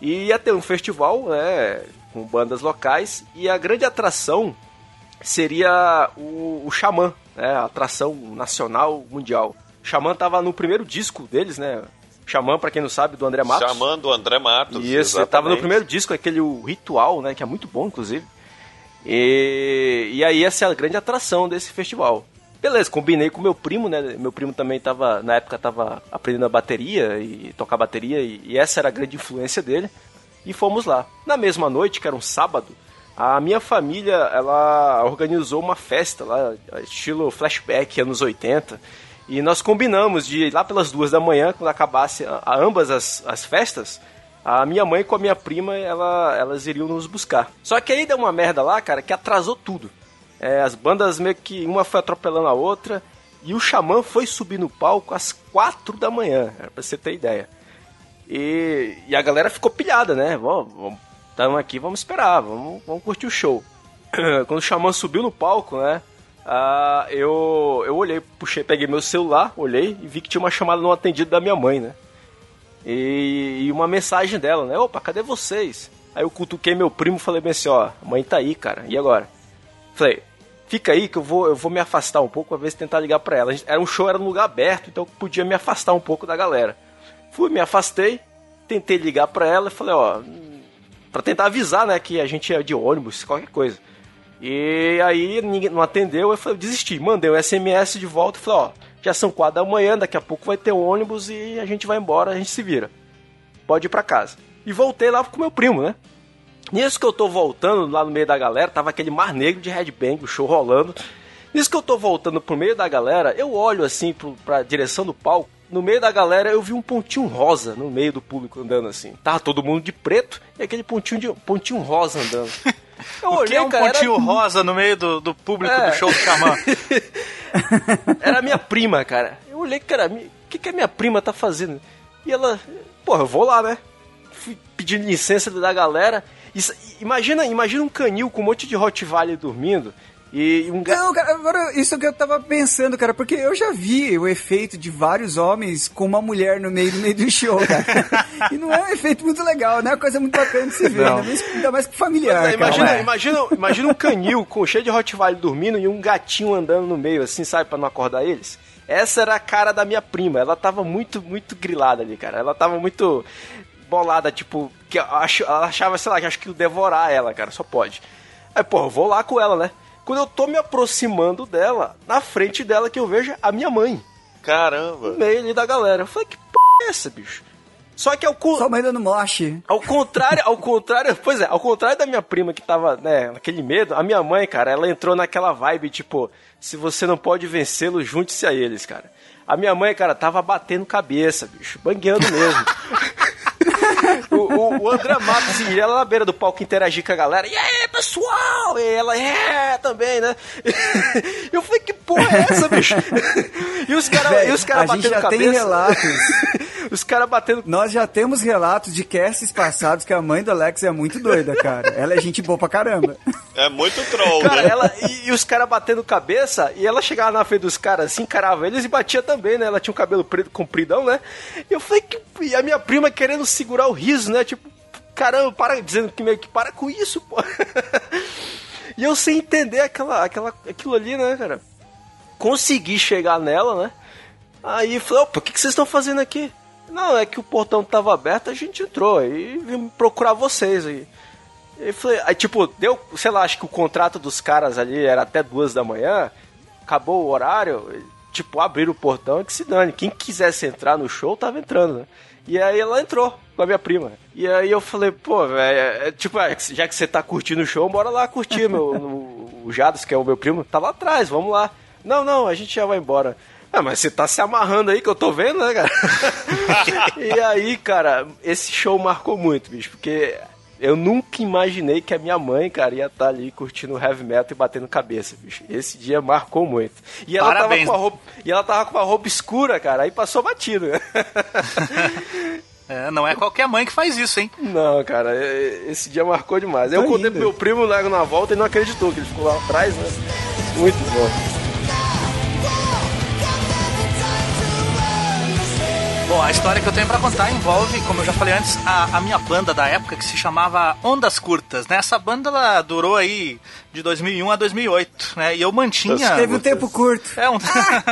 E ia ter um festival, né, com bandas locais e a grande atração seria o, o Xamã, né, a atração nacional mundial. Xamã tava no primeiro disco deles, né? Xamã, para quem não sabe, do André Matos. Xamã do André Matos. Isso, exatamente. tava no primeiro disco, aquele Ritual, né, que é muito bom, inclusive. E, e aí essa é a grande atração desse festival. Beleza, combinei com meu primo, né? Meu primo também tava, na época, tava aprendendo a bateria e tocar bateria, e, e essa era a grande influência dele. E fomos lá. Na mesma noite, que era um sábado, a minha família, ela organizou uma festa lá, estilo flashback, anos 80. E nós combinamos de ir lá pelas duas da manhã, quando acabasse a, ambas as, as festas, a minha mãe com a minha prima, ela, elas iriam nos buscar. Só que aí deu uma merda lá, cara, que atrasou tudo. É, as bandas meio que uma foi atropelando a outra. E o Xamã foi subir no palco às quatro da manhã, pra você ter ideia. E, e a galera ficou pilhada, né? Vamos, estamos aqui, vamos esperar, vamos, vamos curtir o show. Quando o Xamã subiu no palco, né? Uh, eu, eu olhei, puxei, peguei meu celular, olhei e vi que tinha uma chamada não atendida da minha mãe, né? E, e, uma mensagem dela, né? Opa, cadê vocês? Aí eu cutuquei meu primo e falei bem assim, ó, a mãe tá aí, cara, e agora? Falei, fica aí que eu vou, eu vou me afastar um pouco, pra ver se tentar ligar pra ela. Era um show, era num lugar aberto, então eu podia me afastar um pouco da galera. Fui, me afastei, tentei ligar pra ela e falei, ó, pra tentar avisar, né, que a gente ia de ônibus, qualquer coisa. E aí ninguém não atendeu, eu falei, desisti, mandei um SMS de volta e falei, ó, já são quatro da manhã, daqui a pouco vai ter um ônibus e a gente vai embora, a gente se vira. Pode ir pra casa. E voltei lá com meu primo, né? Nisso que eu tô voltando lá no meio da galera, tava aquele mar negro de headbang, o show rolando. Nisso que eu tô voltando pro meio da galera, eu olho assim pro, pra direção do palco. No meio da galera eu vi um pontinho rosa no meio do público andando assim. Tava todo mundo de preto e aquele pontinho, de, pontinho rosa andando. Eu olhei, o que é um cara, pontinho era... rosa no meio do, do público é. do show do Xamã? era minha prima, cara. Eu olhei, cara, o que, que a minha prima tá fazendo? E ela, porra, eu vou lá, né? Fui pedindo licença da galera imagina, imagina um canil com um monte de Rottweiler dormindo E um Não, cara, agora isso que eu tava pensando, cara, porque eu já vi o efeito de vários homens com uma mulher no meio, no meio do show, cara. e não é um efeito muito legal, não é uma coisa muito bacana de se ver, ainda mais, ainda mais que familiar. É, imagina, é. imagina, imagina um canil com cheio de Rottweiler dormindo e um gatinho andando no meio, assim, sabe, para não acordar eles. Essa era a cara da minha prima. Ela tava muito, muito grilada ali, cara. Ela tava muito bolada, tipo, que ela achava, sei lá, que acho que devorar ela, cara, só pode. Aí, pô, eu vou lá com ela, né? Quando eu tô me aproximando dela, na frente dela que eu vejo a minha mãe. Caramba. No meio ali da galera. Eu falei, que porra é essa, bicho? Só que ao co... Sua mãe dando moche. Ao contrário, ao contrário, pois é, ao contrário da minha prima que tava, né, naquele medo, a minha mãe, cara, ela entrou naquela vibe, tipo, se você não pode vencê-lo, junte-se a eles, cara. A minha mãe, cara, tava batendo cabeça, bicho, bangueando mesmo. o, o, o, André Matos e ela na beira do palco interagir com a galera. E aí, pessoal? E ela, é, também, né? Eu falei, que porra é essa, bicho? E os caras cara batendo gente já cabeça. tem relatos. Os caras batendo. Nós já temos relatos de casts passados que a mãe do Alex é muito doida, cara. Ela é gente boa pra caramba. É muito troll, cara, né? Ela, e, e os caras batendo cabeça, e ela chegava na frente dos caras assim, encarava eles e batia também, né? Ela tinha um cabelo preto, compridão, né? E eu falei que. E a minha prima querendo segurar o riso, né? Tipo, caramba, para, dizendo que meio que para com isso, pô. e eu sem entender aquela, aquela, aquilo ali, né, cara? Consegui chegar nela, né? Aí falei, opa, o que, que vocês estão fazendo aqui? Não, é que o portão tava aberto, a gente entrou e vim procurar vocês aí. E falei, aí tipo, deu, sei lá, acho que o contrato dos caras ali era até duas da manhã, acabou o horário, tipo, abriram o portão e que se dane. Quem quisesse entrar no show tava entrando, né? E aí ela entrou com a minha prima. E aí eu falei, pô, velho, é, é, tipo, é, já que você tá curtindo o show, bora lá curtir, meu. o Jados, que é o meu primo, tá lá atrás, vamos lá. Não, não, a gente já vai embora. Ah, mas você tá se amarrando aí que eu tô vendo, né, cara? e aí, cara, esse show marcou muito, bicho, porque eu nunca imaginei que a minha mãe, cara, ia estar tá ali curtindo heavy metal e batendo cabeça, bicho. Esse dia marcou muito. E ela, tava com a roupa, e ela tava com a roupa escura, cara, aí passou batido. É, não é qualquer mãe que faz isso, hein? Não, cara, esse dia marcou demais. Tá eu contei pro meu primo logo na volta e não acreditou que ele ficou lá atrás, né? Muito bom. Bom, a história que eu tenho para contar envolve, como eu já falei antes, a, a, minha banda da época que se chamava Ondas Curtas, né? Essa banda ela durou aí de 2001 a 2008, né? E eu mantinha... Teve um tempo curto. É, um...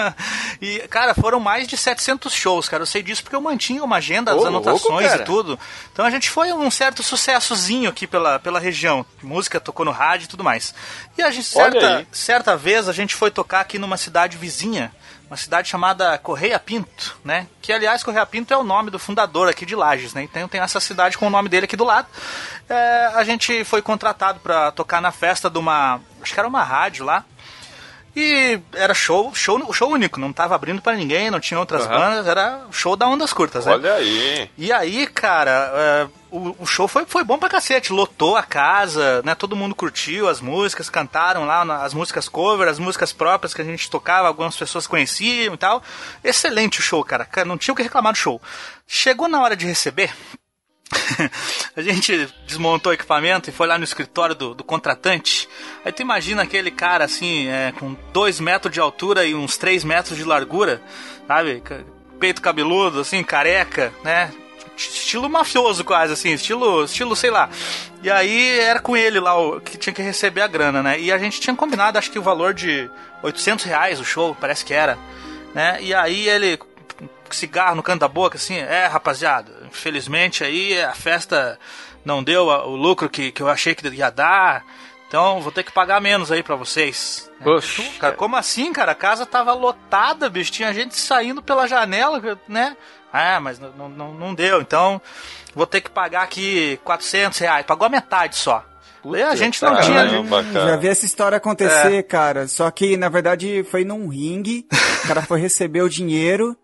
e, cara, foram mais de 700 shows, cara. Eu sei disso porque eu mantinha uma agenda, as anotações louco, e tudo. Então a gente foi um certo sucessozinho aqui pela, pela região. Música tocou no rádio e tudo mais. E a gente, certa, certa vez, a gente foi tocar aqui numa cidade vizinha, uma cidade chamada Correia Pinto, né? Que aliás Correia Pinto é o nome do fundador aqui de Lages, né? Então tem essa cidade com o nome dele aqui do lado. É, a gente foi contratado para tocar na festa de uma, acho que era uma rádio lá. E era show, show, show único, não tava abrindo para ninguém, não tinha outras uhum. bandas, era show da Ondas Curtas, né? Olha aí. E aí, cara, é, o, o, show foi, foi bom pra cacete, lotou a casa, né? Todo mundo curtiu as músicas, cantaram lá as músicas cover, as músicas próprias que a gente tocava, algumas pessoas conheciam e tal. Excelente o show, cara, não tinha o que reclamar do show. Chegou na hora de receber, a gente desmontou o equipamento e foi lá no escritório do, do contratante. Aí tu imagina aquele cara assim, é, com 2 metros de altura e uns 3 metros de largura, sabe? Peito cabeludo, assim, careca, né? Estilo mafioso quase, assim, estilo, estilo, sei lá. E aí era com ele lá o, que tinha que receber a grana, né? E a gente tinha combinado, acho que o valor de 800 reais o show, parece que era. Né? E aí ele cigarro no canto da boca, assim, é, rapaziada, infelizmente aí a festa não deu o lucro que, que eu achei que ia dar, então vou ter que pagar menos aí para vocês. Poxa. Cara, como assim, cara? A casa tava lotada, bicho, tinha gente saindo pela janela, né? Ah, mas não, não, não deu, então vou ter que pagar aqui 400 reais, pagou a metade só. Puta, a gente não tinha. Já vi essa história acontecer, é. cara. Só que, na verdade, foi num ringue. O cara foi receber o dinheiro.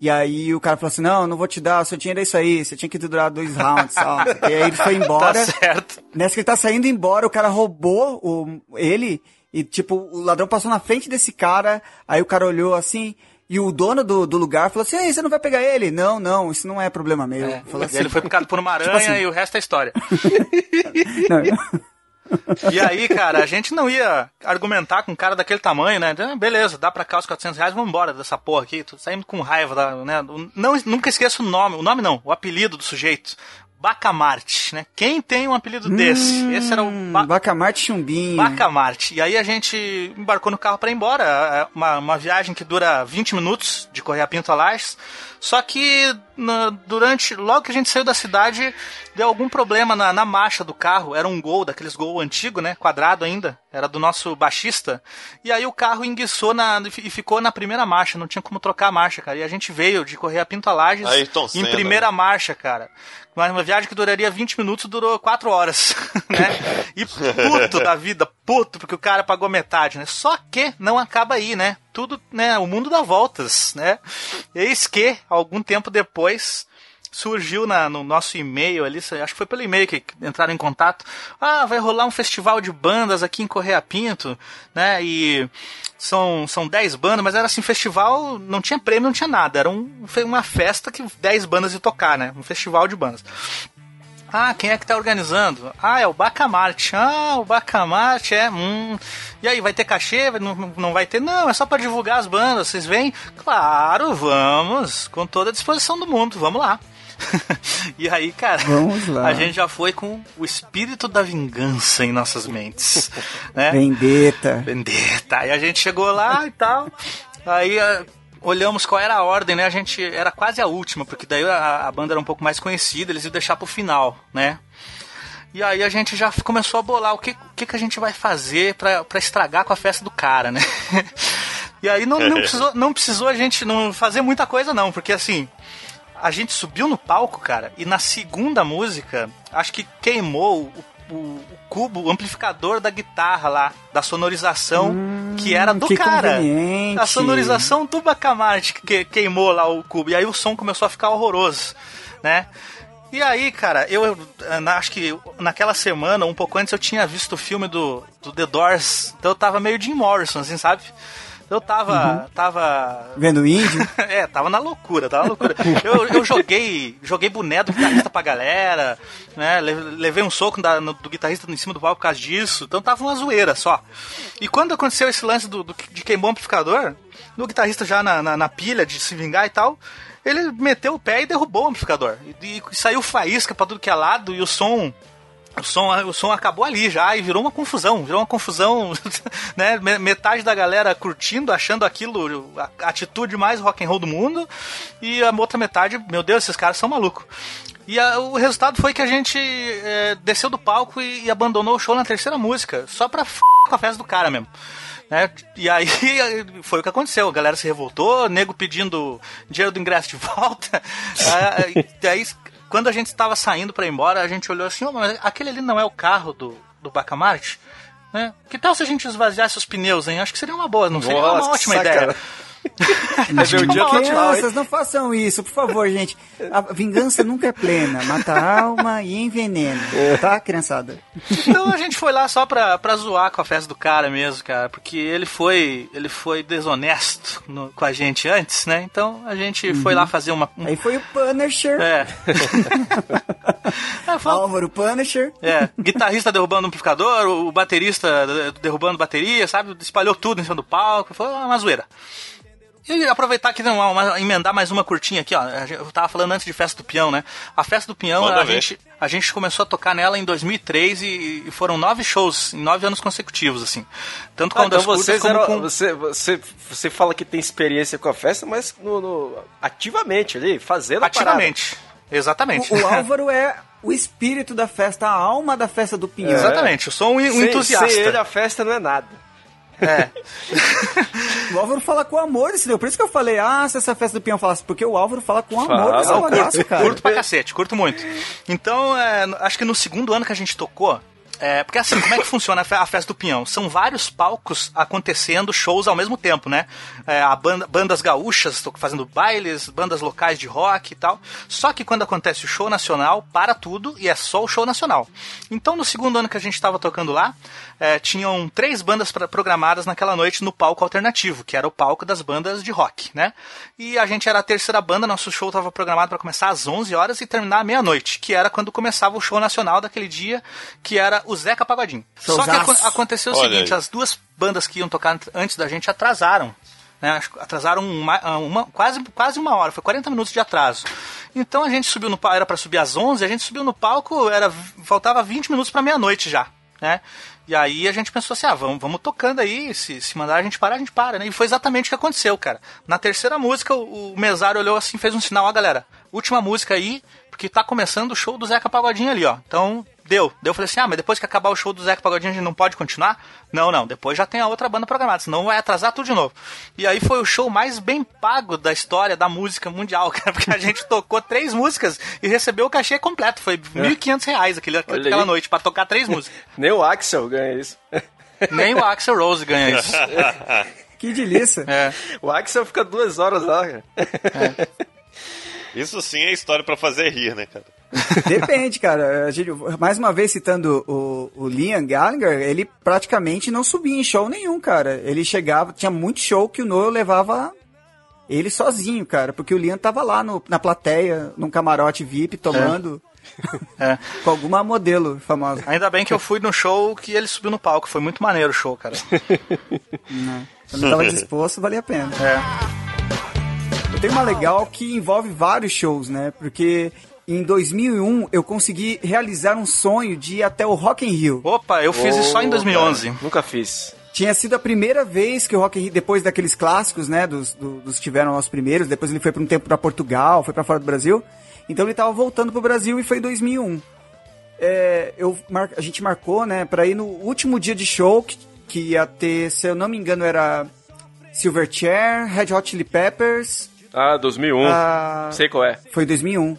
E aí o cara falou assim: não, não vou te dar, o seu dinheiro é isso aí, você tinha que durar dois rounds, só. e aí ele foi embora. Tá certo. Nessa que ele tá saindo embora, o cara roubou o, ele, e tipo, o ladrão passou na frente desse cara, aí o cara olhou assim. E o dono do, do lugar falou assim: Ei, você não vai pegar ele? Não, não, isso não é problema meu. É, assim, ele foi picado por uma aranha tipo assim. e o resto é história. não, E aí, cara, a gente não ia argumentar com um cara daquele tamanho, né? Então, beleza, dá pra cá os 400 reais, vamos embora dessa porra aqui. Tô saindo com raiva, né? Não, nunca esqueço o nome, o nome não, o apelido do sujeito. Bacamarte, né? Quem tem um apelido hum, desse? Esse era o ba Bacamarte Chumbinho. Bacamarte. E aí a gente embarcou no carro para ir embora. É uma, uma viagem que dura 20 minutos de correr a Pinto a Lages. Só que na, durante. Logo que a gente saiu da cidade, deu algum problema na, na marcha do carro. Era um gol, daqueles gol antigo, né? Quadrado ainda. Era do nosso baixista. E aí o carro enguiçou na, e ficou na primeira marcha. Não tinha como trocar a marcha, cara. E a gente veio de correr a Pinto Lages em primeira né? marcha, cara. Mas uma viagem que duraria 20 minutos durou 4 horas, né? E puto da vida, puto, porque o cara pagou metade, né? Só que não acaba aí, né? Tudo, né? O mundo dá voltas, né? Eis que, algum tempo depois, surgiu na, no nosso e-mail ali, acho que foi pelo e-mail que entraram em contato. Ah, vai rolar um festival de bandas aqui em Correia Pinto, né? E são, são 10 bandas, mas era assim, festival, não tinha prêmio, não tinha nada. Era um, uma festa que 10 bandas iam tocar, né? Um festival de bandas. Ah, quem é que tá organizando? Ah, é o Bacamarte. Ah, o Bacamarte é. Hum. E aí, vai ter cachê? Não, não vai ter? Não, é só para divulgar as bandas. Vocês vêm? Claro, vamos. Com toda a disposição do mundo. Vamos lá. e aí, cara, a gente já foi com o espírito da vingança em nossas mentes. né? Vendetta. Vendetta. Aí a gente chegou lá e tal. Aí ah, olhamos qual era a ordem, né? A gente era quase a última, porque daí a, a banda era um pouco mais conhecida, eles iam deixar pro final, né? E aí a gente já começou a bolar o que, o que, que a gente vai fazer para estragar com a festa do cara, né? e aí não, não, precisou, não precisou a gente não fazer muita coisa, não, porque assim, a gente subiu no palco, cara, e na segunda música, acho que queimou o, o, o cubo, o amplificador da guitarra lá, da sonorização, hum, que era do que cara. A sonorização do Bacamarte que queimou lá o cubo. E aí o som começou a ficar horroroso, né? E aí, cara, eu, acho que naquela semana, um pouco antes, eu tinha visto o filme do, do The Doors, então eu tava meio Jim Morrison, assim, sabe? Eu tava. Uhum. tava. Vendo índio? é, tava na loucura, tava na loucura. eu, eu joguei. Joguei boné do guitarrista pra galera, né? Levei um soco da, no, do guitarrista em cima do palco por causa disso. Então tava uma zoeira só. E quando aconteceu esse lance do, do de queimou o amplificador, do guitarrista já na, na, na pilha de se vingar e tal ele meteu o pé e derrubou o amplificador. E, e, saiu faísca pra tudo que é lado e o som o som, o som acabou ali já e virou uma confusão. Virou uma confusão, né? Metade da galera curtindo, achando aquilo a atitude mais rock and roll do mundo, e a outra metade, meu Deus, esses caras são malucos. E a, o resultado foi que a gente é, desceu do palco e, e, abandonou o show na terceira música, só pra f com a festa do cara mesmo. Né? E aí foi o que aconteceu. A galera se revoltou, nego pedindo dinheiro do ingresso de volta. aí quando a gente estava saindo para ir embora, a gente olhou assim, oh, mas aquele ali não é o carro do, do Bacamarte? Né? Que tal se a gente esvaziasse os pneus, hein? Acho que seria uma boa, não seria Nossa, uma ótima ideia. é meu dia crianças, não façam isso, por favor, gente. A vingança nunca é plena. Mata a alma e envenena. É. Tá, criançada? Então a gente foi lá só pra, pra zoar com a festa do cara mesmo, cara. Porque ele foi, ele foi desonesto no, com a gente antes, né? Então a gente uhum. foi lá fazer uma. Um... Aí foi o Punisher. É. é foi... Álvaro Punisher. É. Guitarrista derrubando o amplificador, o baterista derrubando bateria, sabe? Espalhou tudo em cima do palco. Foi uma zoeira. E aproveitar aqui, uma, uma, emendar mais uma curtinha aqui, ó. Eu tava falando antes de Festa do Peão, né? A Festa do Peão, a gente, a gente começou a tocar nela em 2003 e, e, foram nove shows em nove anos consecutivos, assim. Tanto com ah, então vocês como eram, com... Você, você, você fala que tem experiência com a festa, mas no, no ativamente ali, fazendo Ativamente. Exatamente. O, o Álvaro é o espírito da festa, a alma da festa do Pinhão. Exatamente, eu sou um, um sem, entusiasta. Sem ele a festa não é nada. É. o Álvaro fala com amor desse Por isso que eu falei, ah, se essa festa do peão falasse, porque o Álvaro fala com amor fala, desse curto, cara. Curto pra cacete, curto muito. Então, é, acho que no segundo ano que a gente tocou, é, porque assim, como é que funciona a festa do Pinhão? São vários palcos acontecendo, shows ao mesmo tempo, né? É, a banda, bandas gaúchas fazendo bailes, bandas locais de rock e tal. Só que quando acontece o show nacional, para tudo e é só o show nacional. Então, no segundo ano que a gente estava tocando lá, é, tinham três bandas programadas naquela noite no palco alternativo, que era o palco das bandas de rock, né? E a gente era a terceira banda, nosso show estava programado para começar às 11 horas e terminar à meia-noite, que era quando começava o show nacional daquele dia, que era o o Zeca Pagodinho. Só que ac aconteceu o Olha seguinte, aí. as duas bandas que iam tocar antes da gente atrasaram. Né? Atrasaram uma, uma, quase, quase uma hora, foi 40 minutos de atraso. Então a gente subiu no palco, era para subir às 11, a gente subiu no palco, era faltava 20 minutos para meia-noite já, né? E aí a gente pensou assim, ah, vamos, vamos tocando aí, se, se mandar a gente parar, a gente para, né? E foi exatamente o que aconteceu, cara. Na terceira música, o, o mesário olhou assim, fez um sinal, ó, galera, última música aí, porque tá começando o show do Zeca Pagodinho ali, ó. Então, deu. Deu, eu falei assim, ah, mas depois que acabar o show do Zeca Pagodinho a gente não pode continuar? Não, não, depois já tem a outra banda programada, senão vai atrasar tudo de novo. E aí foi o show mais bem pago da história da música mundial, cara, porque a gente tocou três músicas e recebeu o cachê completo, foi 1.500 reais aquele, aquela noite para tocar três músicas. Nem o Axel ganha isso. Nem o Axel Rose ganha isso. que delícia. É. O Axel fica duas horas lá, cara. É. Isso sim é história para fazer rir, né, cara? Depende, cara. Gente, mais uma vez citando o, o Liam Gallagher, ele praticamente não subia em show nenhum, cara. Ele chegava, tinha muito show que o Noel levava ele sozinho, cara, porque o Liam tava lá no, na plateia, num camarote VIP, tomando. É. é. com alguma modelo famosa. Ainda bem que eu fui no show que ele subiu no palco. Foi muito maneiro o show, cara. Não. Quando tava disposto, valia a pena. É. Tenho uma legal que envolve vários shows, né? Porque em 2001 eu consegui realizar um sonho de ir até o Rock in Rio. Opa, eu fiz oh, isso só em 2011. Cara, nunca fiz. Tinha sido a primeira vez que o Rock in Rio, depois daqueles clássicos, né, dos, dos, dos que tiveram os primeiros, depois ele foi por um tempo para Portugal, foi para fora do Brasil. Então ele tava voltando pro Brasil e foi em 2001. É, eu, a gente marcou, né, para ir no último dia de show, que, que ia ter, se eu não me engano, era Silverchair, Red Hot Chili Peppers. Ah, 2001. Ah, Sei qual é. Foi 2001.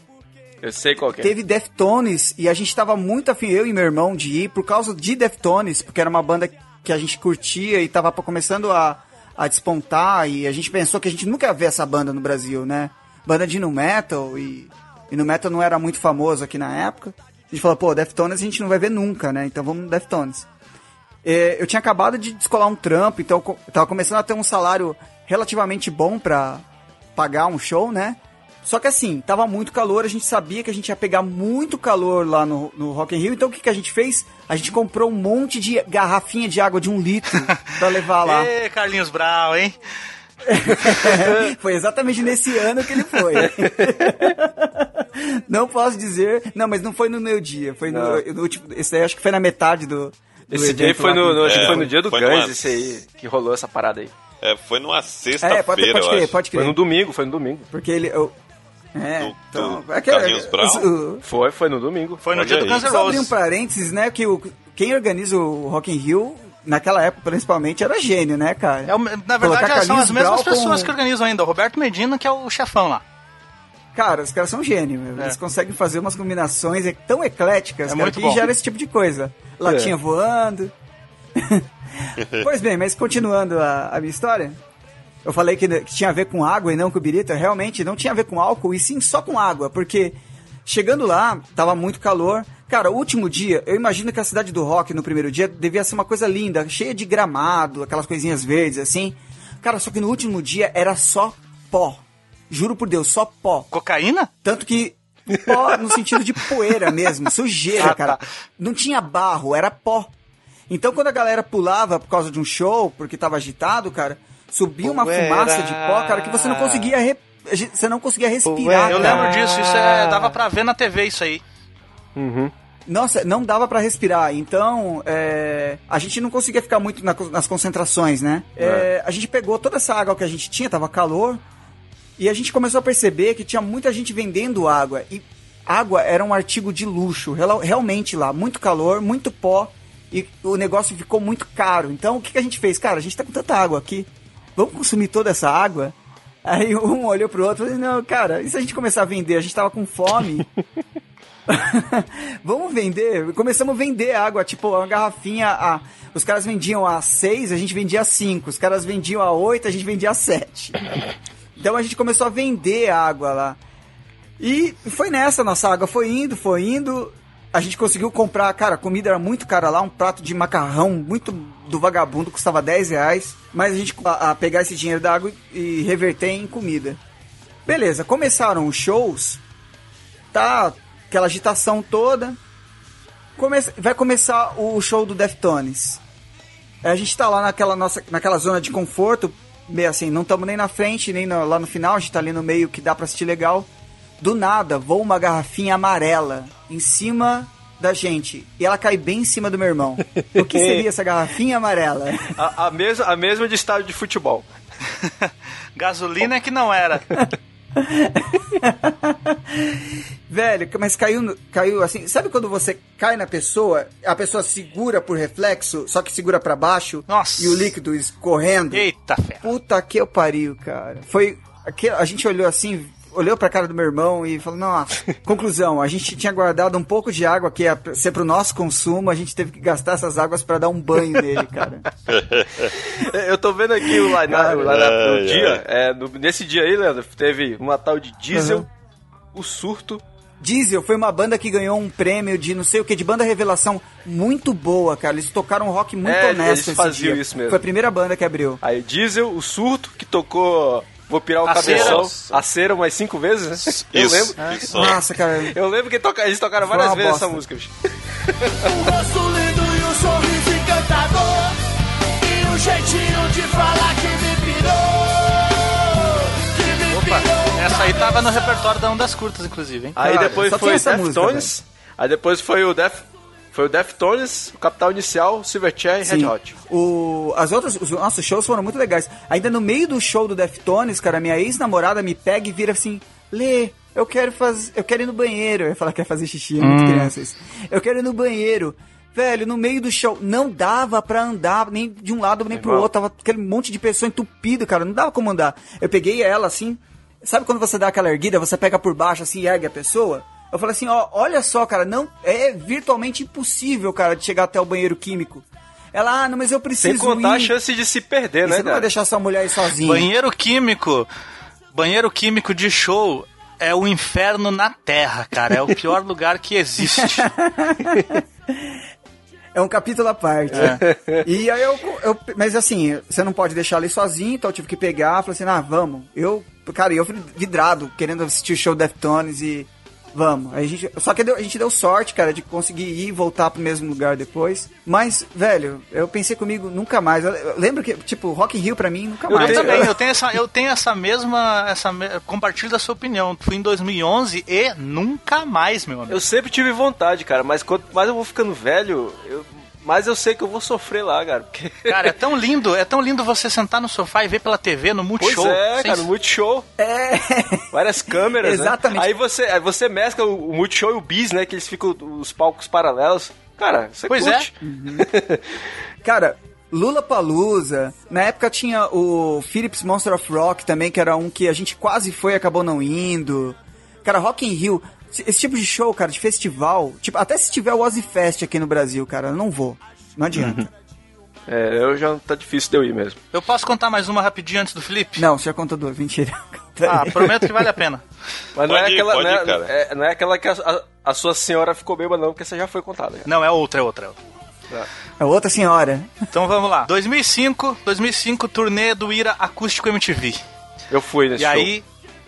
Eu sei qual é. Teve Deftones e a gente tava muito afim, eu e meu irmão, de ir por causa de Deftones, porque era uma banda que a gente curtia e tava começando a, a despontar e a gente pensou que a gente nunca ia ver essa banda no Brasil, né? Banda de no metal e, e no metal não era muito famoso aqui na época. A gente falou, pô, Deftones a gente não vai ver nunca, né? Então vamos no Deftones. É, eu tinha acabado de descolar um trampo, então eu tava começando a ter um salário relativamente bom pra pagar um show, né? Só que assim, tava muito calor, a gente sabia que a gente ia pegar muito calor lá no, no Rock in Rio, então o que, que a gente fez? A gente comprou um monte de garrafinha de água de um litro pra levar lá. Ê, Carlinhos Brau, hein? foi exatamente nesse ano que ele foi. não posso dizer. Não, mas não foi no meu dia. Foi no, no último. Esse aí acho que foi na metade do. Esse dia foi no, no, é, foi no dia do Guns, esse aí, que rolou essa parada aí. É, foi numa sexta-feira. É, pode, pode crer, pode crer. Foi no domingo, foi no domingo. Porque ele. Eu, é, do, então, do é que, Carlinhos Brown? Foi, foi no domingo. Foi no Olha dia do Guns Só abrir um parênteses, né, que o, quem organiza o Rock in Rio naquela época, principalmente, era gênio, né, cara? É, na verdade, são as mesmas pessoas com... que organizam ainda. O Roberto Medina, que é o chefão lá. Cara, os caras são gênios, é. eles conseguem fazer umas combinações tão ecléticas, é cara, que bom. gera esse tipo de coisa. Latinha é. voando. pois bem, mas continuando a, a minha história, eu falei que, que, tinha a ver com água e não com birita, realmente não tinha a ver com álcool, e sim só com água, porque chegando lá, tava muito calor. Cara, o último dia, eu imagino que a cidade do rock no primeiro dia devia ser uma coisa linda, cheia de gramado, aquelas coisinhas verdes assim. Cara, só que no último dia era só pó. Juro por Deus, só pó. Cocaína? Tanto que pó no sentido de poeira mesmo, sujeira, ah, cara. Tá. Não tinha barro, era pó. Então quando a galera pulava por causa de um show, porque tava agitado, cara, subia uma fumaça de pó, cara, que você não conseguia re... você não conseguia respirar. Eu lembro disso, isso é, dava pra ver na TV isso aí. Uhum. Nossa, não dava para respirar. Então, é, a gente não conseguia ficar muito na, nas concentrações, né? É. É, a gente pegou toda essa água que a gente tinha, tava calor, e a gente começou a perceber que tinha muita gente vendendo água. E água era um artigo de luxo, realmente lá. Muito calor, muito pó, e o negócio ficou muito caro. Então, o que, que a gente fez? Cara, a gente tá com tanta água aqui vamos consumir toda essa água? Aí um olhou pro outro e falou, não, cara, e se a gente começar a vender? A gente tava com fome. vamos vender? Começamos a vender água, tipo, uma garrafinha a... Os caras vendiam a 6, a gente vendia a 5. Os caras vendiam a 8, a gente vendia a 7. Então a gente começou a vender água lá. E foi nessa, nossa água foi indo, foi indo a gente conseguiu comprar, cara, a comida era muito cara lá, um prato de macarrão muito do vagabundo, custava 10 reais. Mas a gente a, a pegar esse dinheiro da água e, reverter em comida. Beleza, começaram os shows, tá aquela agitação toda. vai começar o show do Deftones. A gente tá lá naquela nossa, naquela zona de conforto, meio assim, não estamos nem na frente, nem no, lá no final, a gente tá ali no meio que dá pra assistir legal. Do nada, voa uma garrafinha amarela em cima da gente. E ela cai bem em cima do meu irmão. O que seria essa garrafinha amarela? A, a, mesma, a mesma de estádio de futebol. Gasolina é que não era. Velho, mas caiu, caiu assim. Sabe quando você cai na pessoa, a pessoa segura por reflexo, só que segura para baixo Nossa. e o líquido escorrendo? Eita, fé. Puta que eu pariu, cara. Foi. A gente olhou assim, olhou pra cara do meu irmão e falou: Nossa, conclusão, a gente tinha guardado um pouco de água que ia ser pro nosso consumo, a gente teve que gastar essas águas para dar um banho nele, cara. Eu tô vendo aqui o line-up do dia. É, no, nesse dia aí, Leandro, teve uma tal de Diesel, uhum. o Surto. Diesel foi uma banda que ganhou um prêmio de não sei o que, de banda revelação muito boa, cara. Eles tocaram um rock muito é, honesto. Eles faziam isso mesmo. Foi a primeira banda que abriu. Aí Diesel, o Surto, que tocou Vou pirar o a cabeção. Cera. A cera umas cinco vezes, né? Isso, eu lembro. Isso. Nossa, cara. Eu lembro que toca, eles tocaram várias vezes bosta. essa música. o rosto lindo e o sorriso encantador. E o jeitinho de falar que me pirou. Que me Opa, pirou. Essa aí tava no repertório da Ondas Curtas, inclusive, hein? Aí depois foi Deftones. Aí depois foi o Def foi o Deftones, o Capital Inicial, Silverchair e Red Hot. O, as outras, os nossos shows foram muito legais. Ainda no meio do show do Deftones, cara, minha ex-namorada me pega e vira assim, Lê, eu quero fazer, eu quero ir no banheiro. Eu ia falar que quer fazer xixi, é muito hum. crianças. Eu quero ir no banheiro. Velho, no meio do show, não dava pra andar nem de um lado nem pro outro. Tava aquele monte de pessoa entupido, cara. Não dava como andar. Eu peguei ela assim. Sabe quando você dá aquela erguida, você pega por baixo assim e ergue a pessoa? Eu falei assim, ó, olha só, cara, não é virtualmente impossível, cara, de chegar até o banheiro químico. Ela, ah, não, mas eu preciso Sem contar ir. a chance de se perder, e né? Você não vai deixar sua mulher aí sozinha. Banheiro químico, banheiro químico de show é o inferno na Terra, cara. É o pior lugar que existe. É um capítulo à parte. É. E aí eu, eu, Mas assim, você não pode deixar ali sozinho, então eu tive que pegar, falei assim, ah, vamos. Eu, cara, eu fui vidrado, querendo assistir o show Deftones e Vamos. A gente, só que a gente deu sorte, cara, de conseguir ir e voltar pro mesmo lugar depois. Mas, velho, eu pensei comigo, nunca mais. Eu, eu lembro que, tipo, Rock in Rio pra mim, nunca mais. Eu também, eu tenho essa, eu tenho essa mesma, essa, compartilho da sua opinião. Fui em 2011 e nunca mais, meu amigo. Eu sempre tive vontade, cara, mas quanto mais eu vou ficando velho, eu mas eu sei que eu vou sofrer lá, cara. Porque... Cara, é tão lindo, é tão lindo você sentar no sofá e ver pela TV no Multishow. Pois é, cara, no Multishow. É. Várias câmeras, né? Exatamente. Né? Aí você, aí você mescla o, Multishow e o Bis, né? Que eles ficam os palcos paralelos. Cara, você pois curte. é. Uhum. cara, Lula Palusa. Na época tinha o Philips Monster of Rock também, que era um que a gente quase foi e acabou não indo. Cara, Rock in Rio. Esse tipo de show, cara, de festival, tipo, até se tiver o Ozzy Fest aqui no Brasil, cara, eu não vou. Não adianta. Uhum. É, eu já tá difícil de eu ir mesmo. Eu posso contar mais uma rapidinho antes do Felipe? Não, você já contou duas, mentira. Ah, prometo que vale a pena. Mas não, é aquela, não, é, ir, é, não é aquela que a, a, a, sua senhora ficou bêbada, não, porque você já foi contada. Não, é outra, é outra. É outra. É. é outra senhora. Então vamos lá. 2005, 2005, turnê do Ira Acústico MTV. Eu fui nesse E show. aí,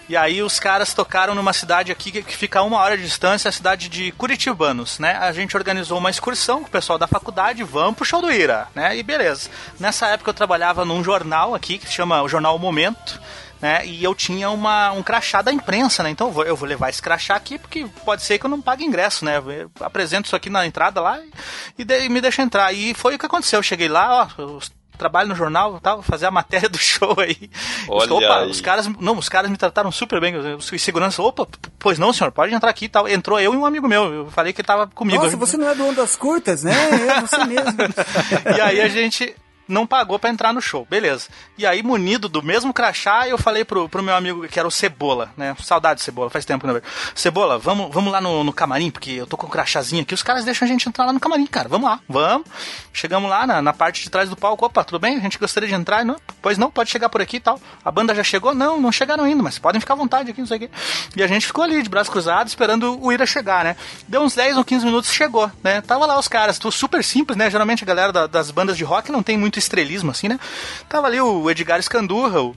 e aí os caras tocaram numa cidade aqui que fica a uma hora de distância, a cidade de Curitibanos, né? A gente organizou uma excursão com o pessoal da faculdade, vamos pro show do Ira, né? E beleza. Nessa época eu trabalhava num jornal aqui, que chama o Jornal Momento, né? E eu tinha uma, um crachá da imprensa, né? Então eu vou, eu vou levar esse crachá aqui, porque pode ser que eu não pague ingresso, né? Eu apresento isso aqui na entrada lá e, de, e me deixa entrar. E foi o que aconteceu. Eu cheguei lá, ó, os trabalho no jornal, tal, fazer a matéria do show aí. Olha opa, aí. os caras, não, os caras me trataram super bem, os segurança, opa, pois não, senhor, pode entrar aqui e tal. Entrou eu e um amigo meu, eu falei que ele tava comigo. Nossa, você não é do Ondas Curtas, né? É você mesmo. e aí a gente, não pagou para entrar no show, beleza. E aí, munido do mesmo crachá, eu falei pro, pro meu amigo que era o Cebola, né? Saudade de Cebola, faz tempo que não vejo. Cebola, vamos, vamos lá no, no camarim, porque eu tô com um crachazinho aqui, os caras deixam a gente entrar lá no camarim, cara. Vamos lá, vamos. Chegamos lá na, na parte de trás do palco, opa, tudo bem? A gente gostaria de entrar? Não, pois não, pode chegar por aqui e tal. A banda já chegou? Não, não chegaram ainda, mas podem ficar à vontade aqui, não sei o quê. E a gente ficou ali, de braços cruzados, esperando o Ira chegar, né? Deu uns 10 ou 15 minutos, chegou, né? Tava lá os caras, super simples, né? Geralmente a galera da, das bandas de rock não tem muito estrelismo, assim, né? Tava ali o Edgar Scandurra, o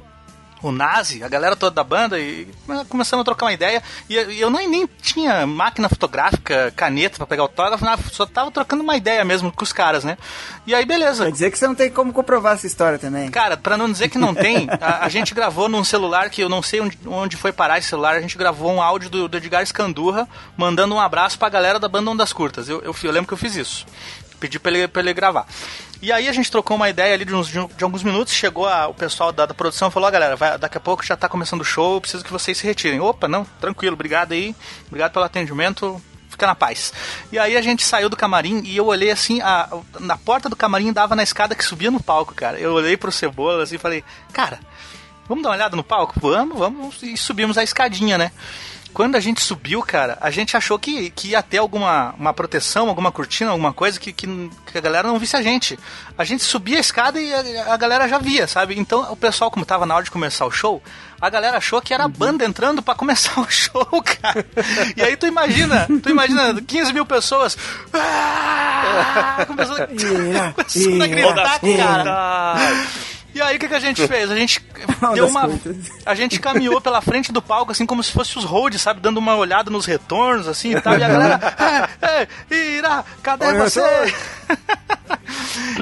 o Nazi, a galera toda da banda, e começamos a trocar uma ideia. E eu nem, nem tinha máquina fotográfica, caneta para pegar autógrafo, só tava trocando uma ideia mesmo com os caras, né? E aí, beleza. Quer dizer que você não tem como comprovar essa história também. Cara, para não dizer que não tem, a, a, gente gravou num celular que eu não sei onde, onde foi parar esse celular, a gente gravou um áudio do, do Edgar Escandurra mandando um abraço pra galera da banda Ondas Curtas. Eu, eu, eu lembro que eu fiz isso. Pedi pra ele, pra ele gravar. E aí a gente trocou uma ideia ali de, uns, de, alguns minutos, chegou a, o pessoal da, da produção e falou, oh, galera, vai, daqui a pouco já tá começando o show, eu preciso que vocês se retirem. Opa, não, tranquilo, obrigado aí, obrigado pelo atendimento, fica na paz. E aí a gente saiu do camarim e eu olhei assim, a, na porta do camarim dava na escada que subia no palco, cara. Eu olhei pro Cebolas assim, e falei, cara, vamos dar uma olhada no palco? Vamos, vamos, e subimos a escadinha, né? Quando a gente subiu, cara, a gente achou que, que ia ter alguma uma proteção, alguma cortina, alguma coisa que, que, que, a galera não visse a gente. A gente subia a escada e a, a, galera já via, sabe? Então o pessoal, como tava na hora de começar o show, a galera achou que era a uhum. banda entrando para começar o show, cara. E aí tu imagina, tu imagina 15 mil pessoas. Ah, começando, começando a gritar, cara. E aí o que, que a gente fez? A gente deu uma. A gente caminhou pela frente do palco, assim, como se fosse os roads, sabe? Dando uma olhada nos retornos, assim e tal. E a galera. É, é, Ira, cadê Oi, você?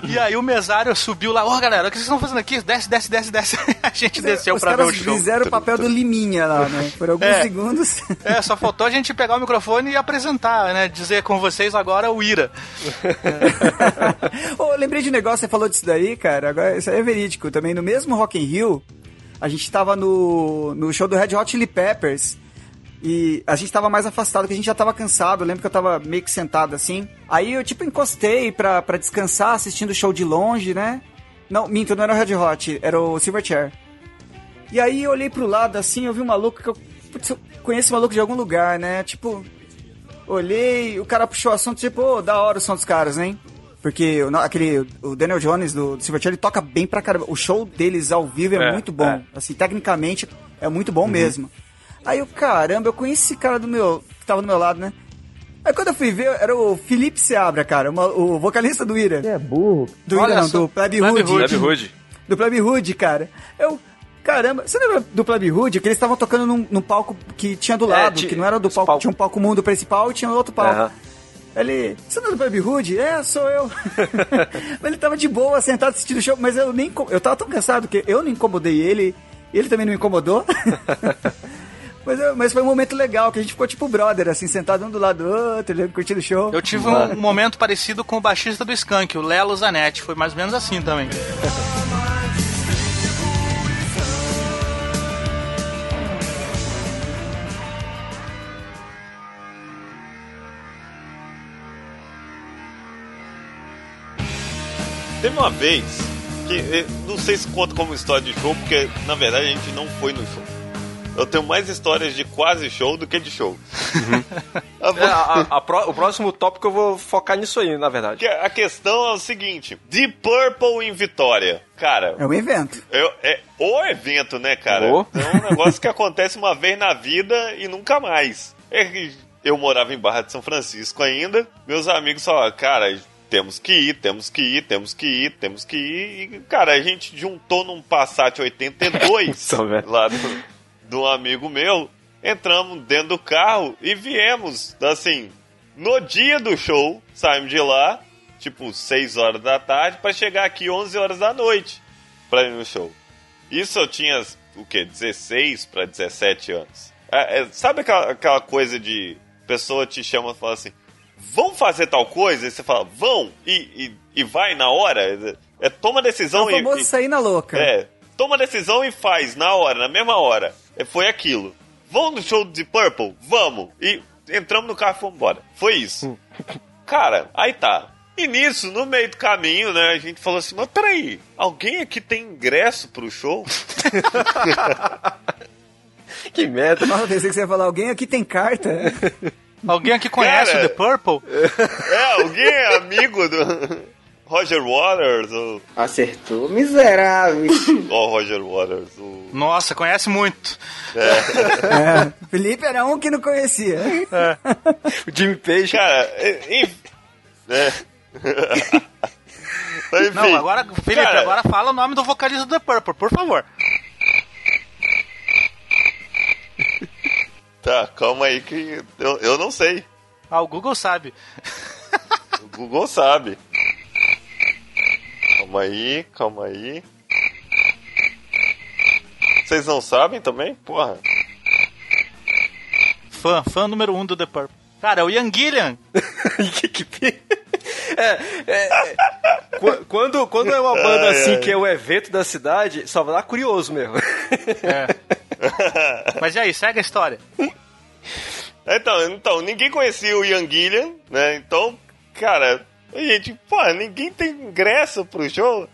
e aí o mesário subiu lá, ô oh, galera, o que vocês estão fazendo aqui? Desce, desce, desce, desce. A gente desceu Os pra ver o show. fizeram o papel do Liminha lá, né? Por alguns é, segundos. É, só faltou a gente pegar o microfone e apresentar, né? Dizer com vocês agora o Ira. oh, lembrei de um negócio, você falou disso daí, cara. Agora, isso aí é verídico também. No mesmo Rock in Rio, a gente tava no, no show do Red Hot Chili Peppers. E a gente tava mais afastado, porque a gente já tava cansado. Eu lembro que eu tava meio que sentado assim. Aí eu, tipo, encostei pra, pra descansar, assistindo o show de longe, né? Não, minto, não era o Red Hot, era o Silverchair. E aí eu olhei pro lado assim, eu vi um maluco que eu. Putz, eu conheço esse maluco de algum lugar, né? Tipo, olhei, o cara puxou o assunto, tipo, oh, da hora o som dos caras, né? Porque aquele, o Daniel Jones do, do Silverchair, ele toca bem pra caramba. O show deles ao vivo é, é muito bom. É. Assim, tecnicamente é muito bom uhum. mesmo. Aí eu, caramba, eu conheci esse cara do meu. que tava do meu lado, né? Aí quando eu fui ver, era o Felipe Seabra, cara, uma, o vocalista do Ira. É burro. Do Olha Ira, não, do Pleb Hood. Hood. Do Pleb Hood, cara. Eu, caramba, você lembra do Pleb Hood? Que eles estavam tocando num, num, palco que tinha do é, lado, é, que não era do palco, palco, tinha um palco mundo principal e tinha outro palco. Uhum. Ele, você não é do Pleb Hood? É, sou eu. ele tava de boa, sentado assistindo o show, mas eu nem, eu tava tão cansado que eu não incomodei ele, ele também não me incomodou. Mas, mas foi um momento legal, que a gente ficou tipo brother, assim, sentado um do lado do outro, curtindo o show. Eu tive um, um, momento parecido com o baixista do Skank, o Lelo Zanetti. Foi mais ou menos assim também. Teve uma vez que, eh, não sei se conta como história de show, porque na verdade a gente não foi no show eu tenho mais histórias de quase show do que de show. Uhum. é, a, a, pro, o próximo tópico eu vou focar nisso aí, na verdade. A questão é o seguinte: Deep Purple em Vitória. Cara. É um evento. Eu, é o evento, né, cara? Oh. É um negócio que acontece uma vez na vida e nunca mais. É eu morava em Barra de São Francisco ainda. Meus amigos falaram, cara, temos que ir, temos que ir, temos que ir, temos que ir. E, cara, a gente juntou num Passat 82 lá do, de um amigo meu, entramos dentro do carro e viemos, assim, no dia do show, saímos de lá, tipo 6 horas da tarde, para chegar aqui 11 horas da noite para ir no show. Isso eu tinha, o quê? 16 para 17 anos. É, é, sabe aquela, aquela coisa de pessoa te chama e fala assim: vão fazer tal coisa? E você fala, vão, e, e, e vai na hora? É, toma decisão é o famoso e. sair na louca. É, toma decisão e faz na hora, na mesma hora. É, foi aquilo. Vamos no show de Purple? Vamos! E entramos no carro e fomos embora. Foi isso. Cara, aí tá. E nisso, no meio do caminho, né, a gente falou assim, mas peraí, alguém aqui tem ingresso pro show? que merda. Nossa, pensei que você ia falar, alguém aqui tem carta. alguém aqui conhece Cara, o The Purple? É, alguém é amigo do... Roger Waters. O... Acertou, miserável. Ó, oh, Roger Waters. O... Nossa, conhece muito. É. é. Felipe era um que não conhecia. É. o Jimmy Page. Cara, enfim. É. Não, agora, Felipe, cara... agora fala o nome do vocalista do The Purple, por favor. Tá, calma aí que eu, eu não sei. Ah, o Google sabe. o Google sabe. Calma aí, calma aí. Vocês não sabem também? Porra. Fã, fã número um do The Purple. Cara, é o Ian Gillian. é, é, quando, quando é uma banda assim que é o evento da cidade, só vai lá curioso mesmo. É. Mas e aí, segue a história. Então, então, ninguém conhecia o Ian Gillian, né? Então, cara, a gente, pô, ninguém tem ingresso pro show.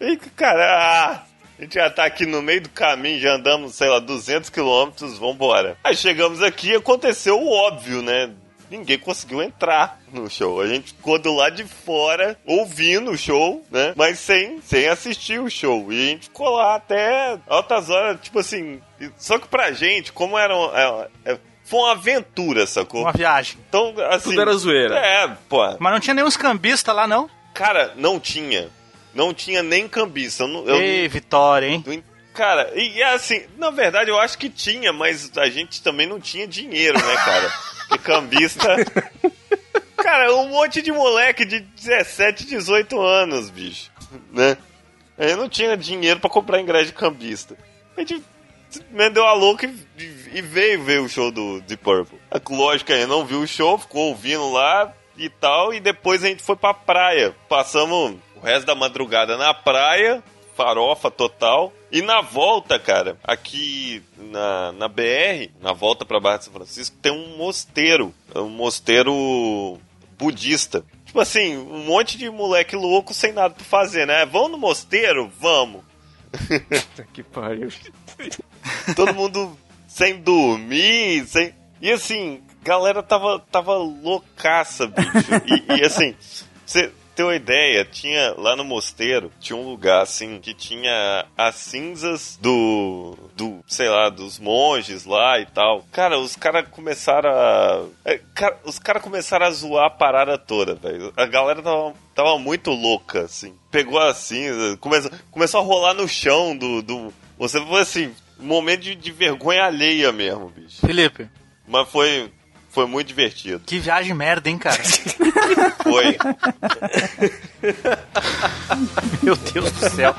E, cara, ah, a gente já tá aqui no meio do caminho, já andamos, sei lá, 200 quilômetros, vambora. Aí chegamos aqui aconteceu o óbvio, né? Ninguém conseguiu entrar no show. A gente ficou do lado de fora, ouvindo o show, né? Mas sem, sem assistir o show. E a gente ficou lá até altas horas, tipo assim. Só que pra gente, como era. É, é, foi uma aventura, sacou? Uma viagem. Então, assim. Tudo era zoeira. É, pô. Mas não tinha nenhum cambista lá, não? Cara, não tinha não tinha nem cambista. Eu, eu, Ei, Vitória, hein? Cara, e assim, na verdade eu acho que tinha, mas a gente também não tinha dinheiro, né, cara? Porque cambista. Cara, um monte de moleque de 17, 18 anos, bicho. Né? Eu não tinha dinheiro para comprar ingresso de cambista. A gente me deu a louca e, e, veio ver o show do Deep Purple. Lógico, aí não viu o show, ficou ouvindo lá e tal, e depois a gente foi pra praia. Passamos o resto da madrugada na praia, farofa total. E na volta, cara, aqui na, na BR, na volta pra Barra de São Francisco, tem um mosteiro. Um mosteiro budista. Tipo assim, um monte de moleque louco sem nada pra fazer, né? Vão no mosteiro? Vamos. que pariu. Todo mundo sem dormir, sem. E assim, galera tava, tava loucaça, bicho. E, e assim, você ter uma ideia, tinha lá no mosteiro, tinha um lugar assim que tinha as cinzas do do, sei lá, dos monges lá e tal. Cara, os caras começaram a é, cara, os caras começaram a zoar a parada toda, velho. A galera tava tava muito louca assim. Pegou a cinza, começou começou a rolar no chão do do você foi assim, um momento de, de vergonha alheia mesmo, bicho. Felipe, mas foi foi muito divertido. Que viagem merda, hein, cara? Foi. Meu Deus do céu.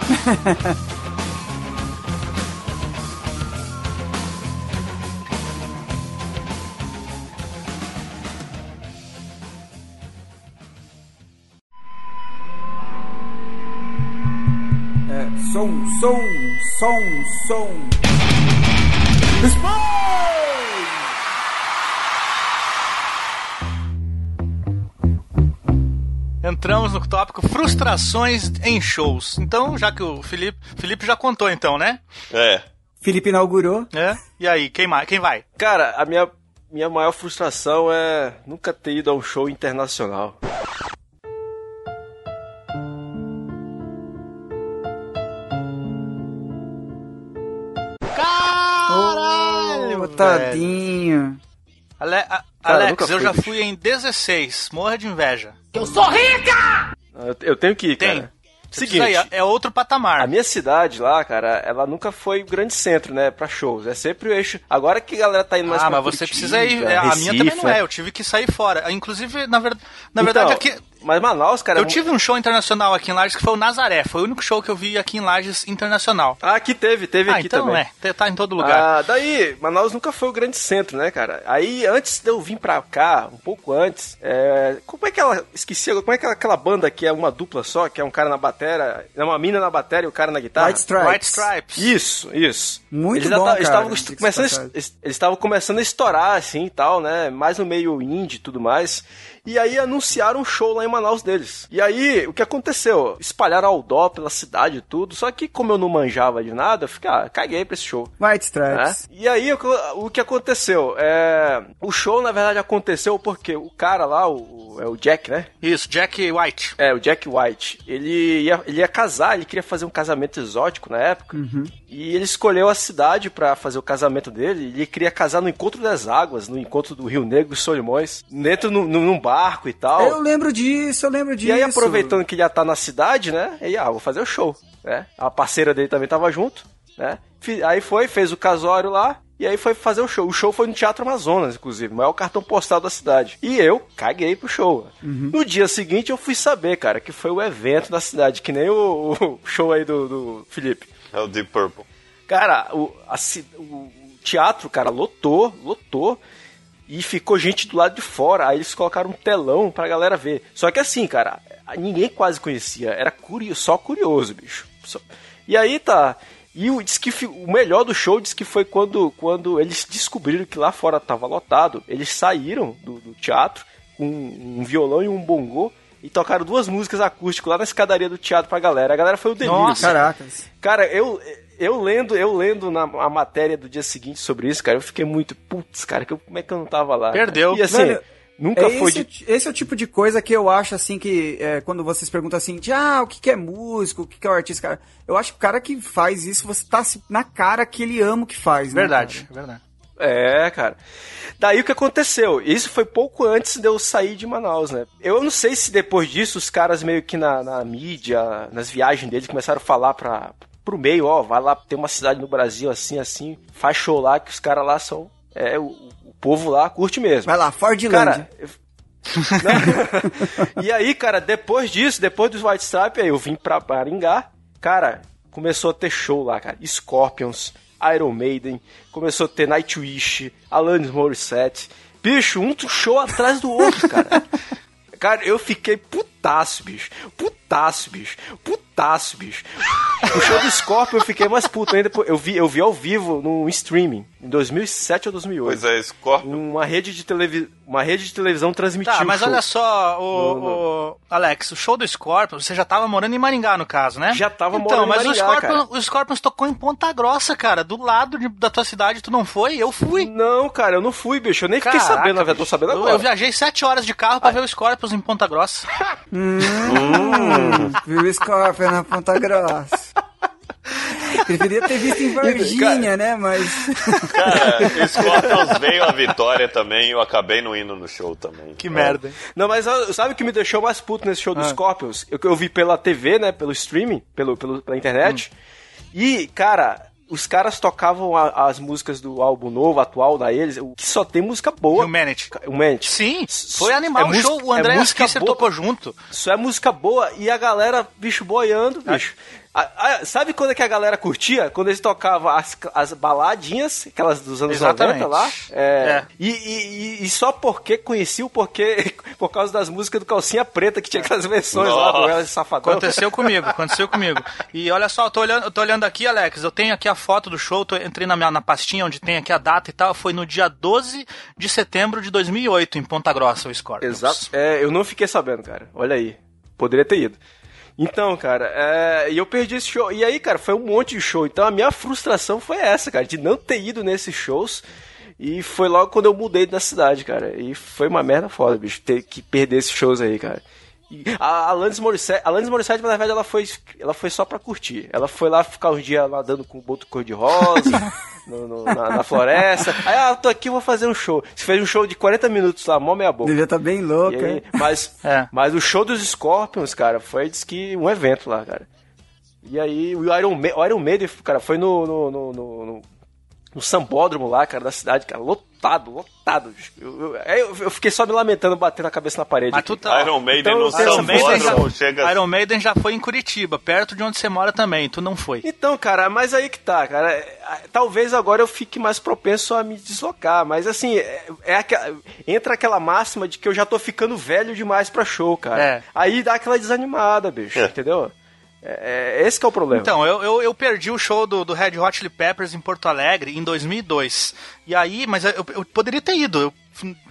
É, som, som, som, som. Explode! Entramos no tópico frustrações em shows. Então, já que o Felipe, Felipe já contou então, né? É. Felipe inaugurou. É. E aí, quem mais? Quem vai? Cara, a minha minha maior frustração é nunca ter ido a um show internacional. Caralho! Oh, tadinho. Ale a Cara, Alex, eu, eu já fui em 16. Morra de inveja. Eu sou rica! Eu, eu tenho que ir, Tem. cara. Seguinte, aí, é outro patamar. A minha cidade lá, cara, ela nunca foi o grande centro, né, pra shows. É sempre o eixo. Agora que a galera tá indo mais ah, pra Ah, mas você precisa ir. É, Recife, a minha também não é. Eu tive que sair fora. Inclusive, na, ver... na então, verdade, aqui. Mas Manaus, cara. Eu tive um show internacional aqui em Lages que foi o Nazaré. Foi o único show que eu vi aqui em Lages internacional. Ah, aqui teve, teve ah, aqui então também. é, tá em todo lugar. Ah, daí, Manaus nunca foi o grande centro, né, cara? Aí, antes de eu vir pra cá, um pouco antes, é... como é que ela. Esqueci, como é que aquela banda que é uma dupla só, que é um cara na bateria, é uma mina na bateria e o cara na guitarra? White Stripes. White Stripes. Isso, isso. Muito eles bom, cara. Estavam começando, eles estavam começando a estourar, assim, e tal, né? Mais no meio indie e tudo mais. E aí anunciaram um show lá em Manaus deles. E aí, o que aconteceu? Espalharam outdoor pela cidade e tudo. Só que, como eu não manjava de nada, eu fiquei, ah, caguei pra esse show. White Stripes. Né? E aí, o, o, que aconteceu? É, o show, na verdade, aconteceu porque o cara lá, o, é o Jack, né? Isso, Jack White. É, o Jack White. Ele ia, ele ia casar, ele queria fazer um casamento exótico na época. Uhum. E ele escolheu a cidade para fazer o casamento dele. Ele queria casar no Encontro das Águas, no encontro do Rio Negro e Solimões, dentro no, no, num barco e tal. Eu lembro disso, eu lembro disso. E aí, aproveitando que ele já tá na cidade, né? Aí, ah, vou fazer o show, né? A parceira dele também tava junto, né? Aí foi, fez o casório lá. E aí foi fazer o show. O show foi no Teatro Amazonas, inclusive, o maior cartão postal da cidade. E eu caguei pro show. Uhum. No dia seguinte eu fui saber, cara, que foi o evento da cidade, que nem o, o show aí do, do Felipe. É o Deep Purple. Cara, o, a, o teatro, cara, lotou, lotou. E ficou gente do lado de fora. Aí eles colocaram um telão pra galera ver. Só que assim, cara, ninguém quase conhecia. Era curio, só curioso, bicho. E aí tá. E o, diz que o melhor do show diz que foi quando, quando eles descobriram que lá fora tava lotado. Eles saíram do, do teatro com um violão e um bongô e tocaram duas músicas acústicas lá na escadaria do teatro pra galera. A galera foi o delírio. Nossa, caracas. Cara, eu, eu lendo, eu lendo na a matéria do dia seguinte sobre isso, cara, eu fiquei muito, putz, cara, que eu, como é que eu não tava lá? Perdeu. E assim, Mano, Nunca é foi esse, de... esse é o tipo de coisa que eu acho assim que é, quando vocês perguntam assim, de, ah, o que, que é músico, o que, que é o artista, cara. Eu acho que o cara que faz isso, você tá na cara que ele ama o que faz, né? Verdade, verdade. É, cara. Daí o que aconteceu? Isso foi pouco antes de eu sair de Manaus, né? Eu não sei se depois disso os caras meio que na, na mídia, nas viagens deles, começaram a falar pra, pro meio, ó, vai lá, tem uma cidade no Brasil assim, assim, faz show lá que os caras lá são. É, o, povo lá curte mesmo. Vai lá, Fordland. e aí, cara, depois disso, depois dos White Stripe, aí eu vim pra Maringá. Cara, começou a ter show lá, cara. Scorpions, Iron Maiden, começou a ter Nightwish, Alanis Morissette. Bicho, um show atrás do outro, cara. Cara, eu fiquei putaço, bicho. Putaço, bicho. Putaço, bicho. O show do Scorpion eu fiquei mais puto ainda. Eu vi, eu vi ao vivo no streaming, em 2007 ou 2008. Pois é, Scorpion. Uma rede de, televi uma rede de televisão transmitiu Tá, mas olha só, o, no, no... o, Alex, o show do Scorpion, você já tava morando em Maringá, no caso, né? Já tava então, morando em Maringá, Então, mas o Scorpion, o Scorpions tocou em Ponta Grossa, cara, do lado de, da tua cidade, tu não foi? Eu fui. Não, cara, eu não fui, bicho, eu nem Caraca, fiquei sabendo, na verdade, tô sabendo agora. Eu, eu viajei sete horas de carro pra Ai. ver o Scorpions em Ponta Grossa. hum, viu o Scorpion na Ponta Grossa. Preferia ter visto em Varginha, né? Mas. Cara, Scorpions veio a vitória também e eu acabei não indo no show também. Que é. merda, hein? Não, mas sabe o que me deixou mais puto nesse show ah. do Scorpions? Eu, eu vi pela TV, né? Pelo streaming, pelo, pelo, pela internet. Hum. E, cara, os caras tocavam a, as músicas do álbum novo, atual da eles, que só tem música boa. Humanity. Humanity. Sim, foi animal é o show, o André é Kisser tocou junto. Isso é música boa e a galera, bicho, boiando, bicho. A, a, sabe quando é que a galera curtia? Quando eles tocavam as, as baladinhas, aquelas dos anos Exatamente. 90 lá. É, é. E, e, e, só porque conhecia o porquê, por causa das músicas do Calcinha Preta, que tinha aquelas versões Nossa. lá do Elas Safadão. Aconteceu comigo, aconteceu comigo. E olha só, eu tô olhando, eu tô olhando aqui, Alex, eu tenho aqui a foto do show, tô, entrei na, minha, na pastinha onde tem aqui a data e tal, foi no dia 12 de setembro de 2008, em Ponta Grossa, o Scorpions. Exato. É, eu não fiquei sabendo, cara. Olha aí. Poderia ter ido. Então, cara, é... e eu perdi esse show. E aí, cara, foi um monte de show. Então a minha frustração foi essa, cara, de não ter ido nesses shows. E foi logo quando eu mudei da cidade, cara. E foi uma merda foda, bicho, ter que perder esses shows aí, cara. A Alanis Morissette, a Alanis Morissette, na verdade, ela foi, ela foi só pra curtir. Ela foi lá ficar um dia nadando com o boto cor-de-rosa, na, na, floresta. Aí, ah, tô aqui, vou fazer um show. Você fez um show de 40 minutos lá, mó meia boca. Devia tá bem louca, aí, Mas, é. mas o show dos Scorpions, cara, foi, diz que, um evento lá, cara. E aí, o Iron, Ma o Iron Maiden, cara, foi no, no, no, no sambódromo lá, cara, da cidade, cara, lotado, lotado. Eu, eu, eu, fiquei só me lamentando, batendo a cabeça na parede. Mas tu tá... Iron Maiden então, no sambódromo chega... Iron Maiden já foi em Curitiba, perto de onde você mora também, tu não foi. Então, cara, mas aí que tá, cara. É, talvez agora eu fique mais propenso a me deslocar, mas assim, é, é aquela, entra aquela máxima de que eu já tô ficando velho demais pra show, cara. É. Aí dá aquela desanimada, bicho, é. entendeu? É, é, esse que é o problema. Então, eu, eu, eu, perdi o show do, do Red Hot Chili Peppers em Porto Alegre em 2002. E aí, mas eu, eu poderia ter ido. Eu,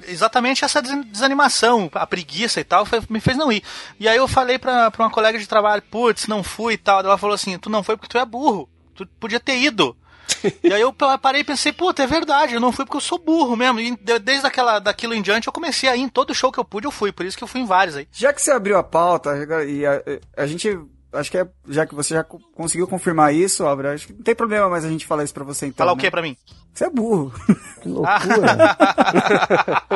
exatamente essa desanimação, a preguiça e tal, foi, me fez não ir. E aí eu falei pra, pra uma colega de trabalho, putz, não fui e tal. Ela falou assim, tu não foi porque tu é burro. Tu podia ter ido. e aí eu parei e pensei, puta, é verdade, eu não fui porque eu sou burro mesmo. E desde aquela, daquilo em diante eu comecei a ir em todo show que eu pude, eu fui. Por isso que eu fui em vários aí. Já que você abriu a pauta, e a, a gente acho que é, já que você já conseguiu confirmar isso, Álvaro, acho que não tem problema mais a gente falar isso pra você então. Falar né? o que pra mim? Você é burro. Que loucura.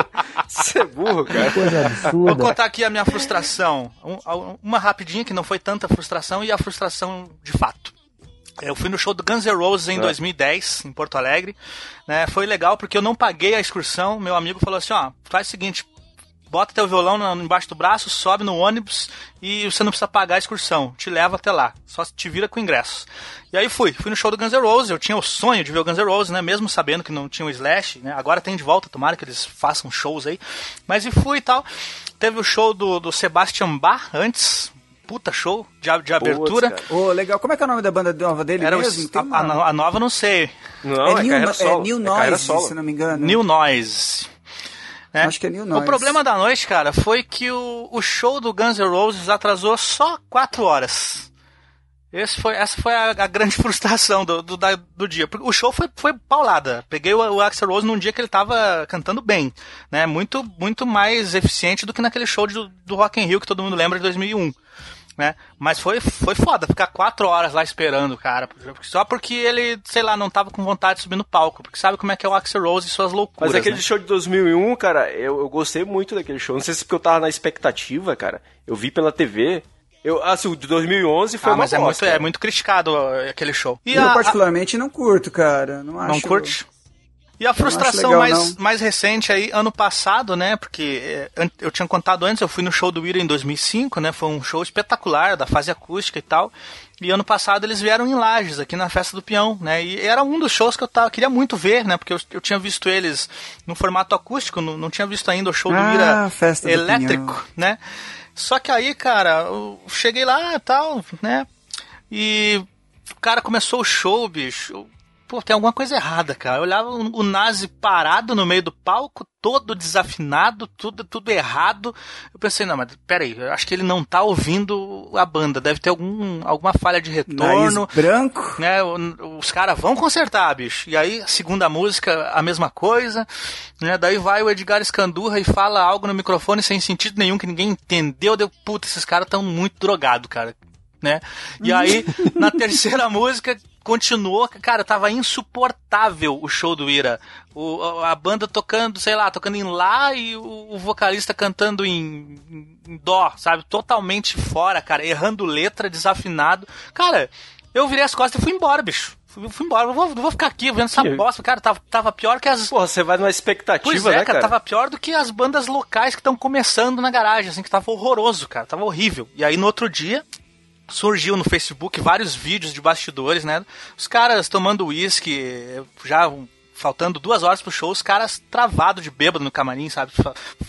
Você é burro, cara. Que coisa absurda. Vou contar aqui a minha frustração. uma rapidinha, que não foi tanta frustração, e a frustração de fato. Eu fui no show do Guns N' Roses em é. 2010, em Porto Alegre. Né? Foi legal porque eu não paguei a excursão. Meu amigo falou assim: ó, faz o seguinte, bota teu violão embaixo do braço, sobe no ônibus e você não precisa pagar a excursão. Te leva até lá. Só te vira com ingressos. E aí fui. Fui no show do Guns N' Roses. Eu tinha o sonho de ver o Guns N' Roses, né? Mesmo sabendo que não tinha o Slash, né? Agora tem de volta, tomara que eles façam shows aí. Mas e fui e tal. Teve o show do, do Sebastian Bach antes, puta show de, de abertura. Ô, oh, legal. Como é que é o nome da banda nova dele Era mesmo? A, a, a, nova não sei. Não, é, é, New, é New Noise, é se não me engano. New Noise. É. Acho que é New Noise. O problema da noite, cara, foi que o, o show do Guns N' Roses atrasou só 4 horas. Esse foi, essa foi a, a grande frustração do, do, da, do, dia. O show foi, foi paulada. Peguei o, o Axel Rose num dia que ele tava cantando bem, né? Muito, muito mais eficiente do que naquele show de, do Rock in Rio que todo mundo lembra de 2001. Né? Mas foi, foi foda ficar quatro horas lá esperando, cara. Só porque ele, sei lá, não tava com vontade de subir no palco. Porque sabe como é que é o Axel Rose e suas loucuras. Mas aquele né? show de 2001, cara, eu, eu gostei muito daquele show. Não sei se porque eu tava na expectativa, cara. Eu vi pela TV. Eu, assim, o de 2011 foi ah, uma mas é muito, é muito criticado aquele show. E eu a, particularmente a... não curto, cara. Não, acho... não curte? E a frustração legal, mais, mais recente aí, ano passado, né? Porque é, eu tinha contado antes, eu fui no show do Ira em 2005, né? Foi um show espetacular, da fase acústica e tal. E ano passado eles vieram em Lages, aqui na Festa do Peão, né? E era um dos shows que eu tava, queria muito ver, né? Porque eu, eu tinha visto eles no formato acústico, não, não tinha visto ainda o show do ah, Ira Festa elétrico, do né? Só que aí, cara, eu cheguei lá e tal, né? E o cara começou o show, bicho. Pô, tem alguma coisa errada, cara. Eu olhava o Nazi parado no meio do palco, todo desafinado, tudo, tudo errado. Eu pensei, não, mas peraí, eu acho que ele não tá ouvindo a banda. Deve ter algum, alguma falha de retorno. Nariz branco. Né, os caras vão consertar, bicho. E aí, segunda música, a mesma coisa. Né, daí vai o Edgar Escandurra e fala algo no microfone sem sentido nenhum, que ninguém entendeu. Deu, puta, esses caras tão muito drogados, cara. Né? E aí, na terceira música, continuou, cara, tava insuportável o show do Ira. O, a banda tocando, sei lá, tocando em Lá e o, o vocalista cantando em, em, Dó, sabe? Totalmente fora, cara, errando letra, desafinado. Cara, eu virei as costas e fui embora, bicho. Fui, fui embora, não vou, vou ficar aqui vendo essa que... bosta. Cara, tava, tava pior que as. Porra, você vai numa expectativa, pois é, né, cara, Tava pior do que as bandas locais que estão começando na garagem, assim, que tava horroroso, cara. Tava horrível. E aí no outro dia, surgiu no Facebook vários vídeos de bastidores, né? Os caras tomando uísque, já faltando duas horas pro show, os caras travados de bêbado no camarim, sabe?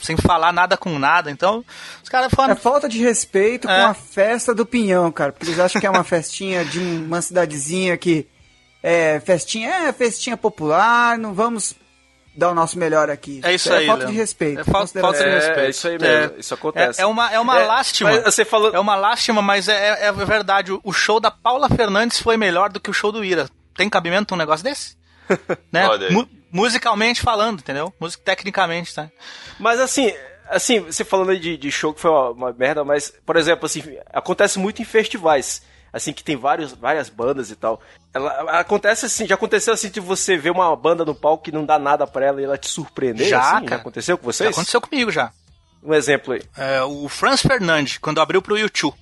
Sem falar nada com nada. Então, os caras foram. É falta de respeito é. com a festa do Pinhão, cara. Porque eles acham que é uma festinha de uma cidadezinha que. É, festinha, é festinha popular, não vamos dar o nosso melhor aqui. É isso, é aí. É falta de respeito. É falta, falta de respeito. É, isso aí mesmo. É, isso acontece. É, é uma, é uma é, lástima. você falou... É uma lástima, mas é, é verdade. O show da Paula Fernandes foi melhor do que o show do Ira. Tem cabimento um negócio desse? né? Mu musicalmente falando, entendeu? Music tecnicamente, tá? Mas assim, assim, você falando aí de, de show que foi uma, uma merda, mas, por exemplo, assim, acontece muito em festivais assim, que tem vários, várias bandas e tal. Ela, acontece assim, já aconteceu assim de você ver uma banda no palco que não dá nada pra ela e ela te surpreender? Já, assim? já aconteceu com vocês? Já aconteceu comigo já. Um exemplo aí. É, o Franz Fernandes, quando abriu pro YouTube.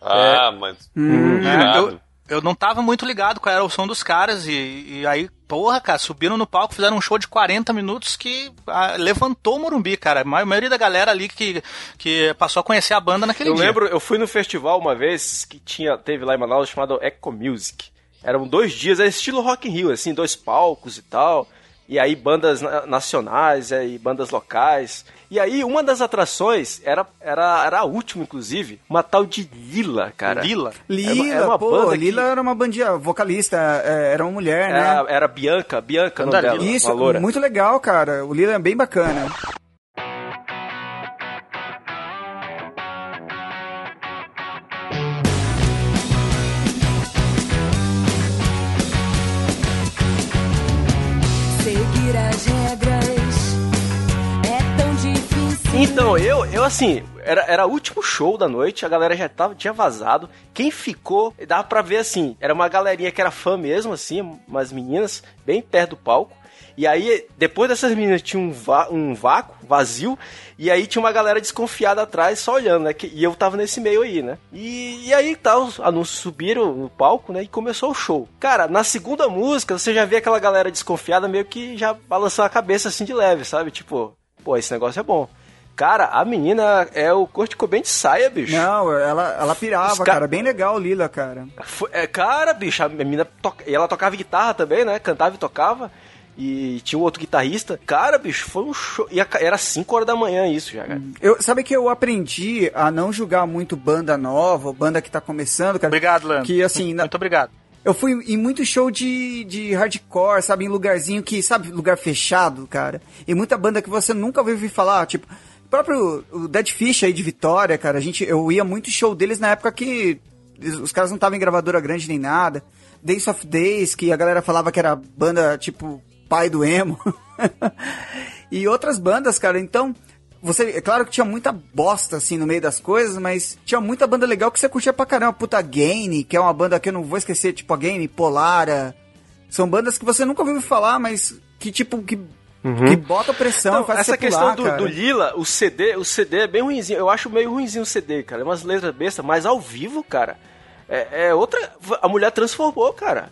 Ah, é, mas. Hum, é, eu, eu não tava muito ligado qual era o som dos caras e, e aí, porra, cara, subiram no palco, fizeram um show de 40 minutos que ah, levantou o Morumbi, cara. A maioria da galera ali que, que passou a conhecer a banda naquele eu dia. Eu lembro, eu fui no festival uma vez que tinha, teve lá em Manaus chamado Eco Music. Eram dois dias, era estilo Rock in Rio, assim, dois palcos e tal. E aí bandas nacionais é, e bandas locais. E aí uma das atrações era, era, era a última, inclusive, uma tal de Lila, cara. Lila? Lila, era, era uma pô, banda Lila que... era uma bandinha vocalista, é, era uma mulher, né? Era, Bianca, Bianca, não dela, Isso, muito legal, cara. O Lila é bem bacana. Então, eu, eu assim, era, era o último show da noite, a galera já tava, tinha vazado. Quem ficou, dava pra ver assim, era uma galerinha que era fã mesmo, assim, umas meninas, bem perto do palco. E aí, depois dessas meninas, tinha um, um vácuo, vazio, e aí tinha uma galera desconfiada atrás, só olhando, né? E eu tava nesse meio aí, né? E, e aí tá, os anúncios subiram no palco, né? E começou o show. Cara, na segunda música, você já vê aquela galera desconfiada meio que já balançando a cabeça assim de leve, sabe? Tipo, pô, esse negócio é bom. Cara, a menina é o Kurt Cobain de saia, bicho. Não, ela, ela pirava, cara. Bem legal, Lila, cara. Foi, é, cara, bicho, a menina to... ela tocava guitarra também, né? Cantava e tocava. E tinha um outro guitarrista. Cara, bicho, foi um show. E era 5 horas da manhã isso já, cara. Eu, sabe que eu aprendi a não julgar muito banda nova, banda que tá começando, cara. Obrigado, Leandro. Que assim. Muito, na... muito obrigado. Eu fui em muito show de, de hardcore, sabe? Em lugarzinho que, sabe, lugar fechado, cara. E muita banda que você nunca ouviu falar, tipo, próprio o Dead Fish aí de Vitória, cara, a gente, eu ia muito show deles na época que os caras não estavam em gravadora grande nem nada. Days of Days, que a galera falava que era banda tipo pai do emo. e outras bandas, cara. Então, você, é claro que tinha muita bosta assim no meio das coisas, mas tinha muita banda legal que você curtia pra caramba. Puta Gain, que é uma banda que eu não vou esquecer, tipo a Gain, Polara. São bandas que você nunca ouviu falar, mas que tipo que Uhum. Que bota pressão, então, faz Essa questão do, do, Lila, o CD, o CD é bem ruimzinho. Eu acho meio ruimzinho o CD, cara. É umas letras bestas, mas ao vivo, cara, é, é outra. A mulher transformou, cara.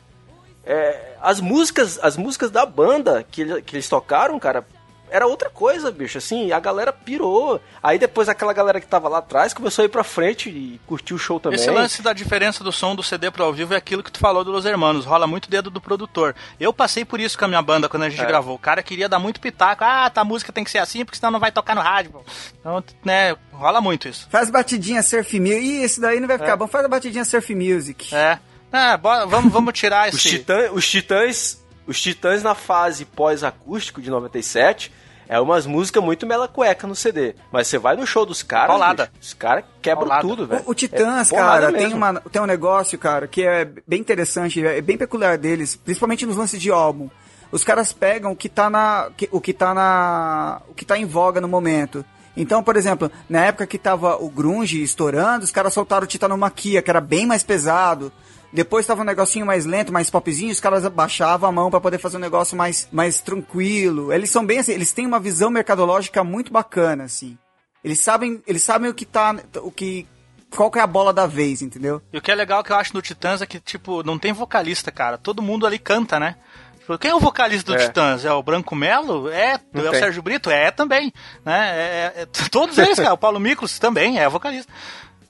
É, as músicas, as músicas da banda que, que eles tocaram, cara, era outra coisa, bicho, assim, a galera pirou. Aí depois aquela galera que tava lá atrás começou a ir pra frente e curtiu o show também. Esse lance da diferença do som do CD pro ao vivo é aquilo que tu falou dos Hermanos, rola muito dedo do produtor. Eu passei por isso com a minha banda quando a gente é. gravou. O cara queria dar muito pitaco, ah, tá, a música tem que ser assim, porque senão não vai tocar no rádio. Então, né, rola muito isso. Faz batidinha surf music. Ih, esse daí não vai ficar é. bom. Faz a batidinha surf music. É. É, bora, vamos, vamos tirar esse... os, titã, os Titãs... Os Titãs na fase pós-acústico de 97 é umas músicas muito mela cueca no CD. Mas você vai no show dos caras, Paulada. os caras quebram Paulada. tudo, velho. O, o Titãs, é cara, tem, uma, tem um negócio, cara, que é bem interessante, é bem peculiar deles, principalmente nos lances de álbum. Os caras pegam o que tá na. o que tá na. o que tá em voga no momento. Então, por exemplo, na época que tava o grunge estourando, os caras soltaram o Titanomaquia, que era bem mais pesado. Depois tava um negocinho mais lento, mais popzinho, os caras baixavam a mão para poder fazer um negócio mais, mais tranquilo. Eles são bem assim, eles têm uma visão mercadológica muito bacana, assim. Eles sabem, eles sabem o que tá, o que qual que é a bola da vez, entendeu? E o que é legal que eu acho no Titãs é que, tipo, não tem vocalista, cara. Todo mundo ali canta, né? Tipo, quem é o vocalista do é. Titãs? É o Branco Melo? É. Não é tem. o Sérgio Brito? É também. Né? É, é, é todos eles, cara. O Paulo Miklos também é vocalista.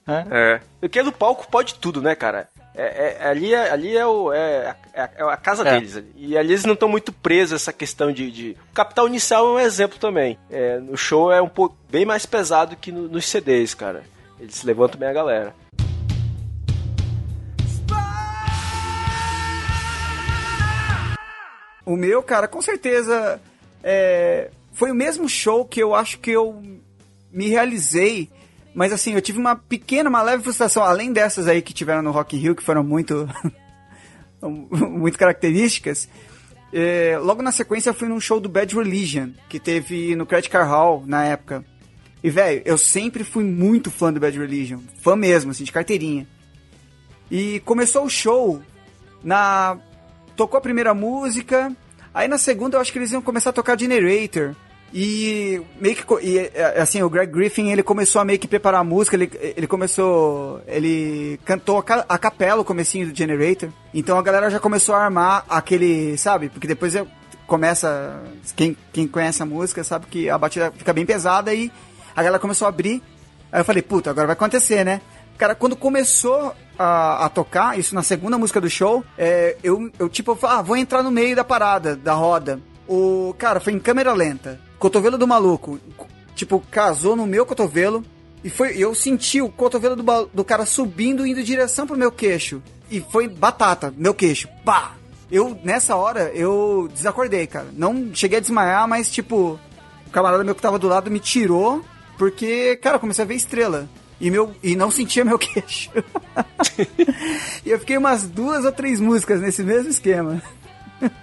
É. é. O que é do palco pode tudo, né, cara? É, é, ali, é, ali é, o, é, é, é a casa é. deles. E ali eles não estão muito presos a essa questão de, de... O Capital Inicial é um exemplo também. É, no show é um pouco bem mais pesado que no, nos CDs, cara. Eles levantam bem a galera. O meu, cara, com certeza é, foi o mesmo show que eu acho que eu me realizei mas assim, eu tive uma pequena, uma leve frustração, além dessas aí que tiveram no Rock in Rio, que foram muito, muito características. É, logo na sequência eu fui num show do Bad Religion, que teve no Credit Car Hall na época. E, velho, eu sempre fui muito fã do Bad Religion. Fã mesmo, assim, de carteirinha. E começou o show na. Tocou a primeira música. Aí na segunda eu acho que eles iam começar a tocar Generator. E meio que. E, é, assim, o Greg Griffin ele começou a meio que preparar a música, ele, ele começou. Ele cantou a, a capela o comecinho do Generator. Então a galera já começou a armar aquele. Sabe? Porque depois começa. Quem, quem conhece a música sabe que a batida fica bem pesada e a galera começou a abrir. Aí eu falei, puta, agora vai acontecer, né? Cara, quando começou a, a, tocar, isso na segunda música do show, é, eu, eu tipo, ah, vou entrar no meio da parada, da roda. O cara foi em câmera lenta. Cotovelo do maluco, tipo, casou no meu cotovelo. E foi, eu senti o cotovelo do, do cara subindo, indo em direção pro meu queixo. E foi batata, meu queixo. Pá! Eu, nessa hora, eu desacordei, cara. Não cheguei a desmaiar, mas, tipo, o camarada meu que tava do lado me tirou, porque, cara, eu comecei a ver estrela. E, meu, e não sentia meu queixo. e eu fiquei umas duas ou três músicas nesse mesmo esquema.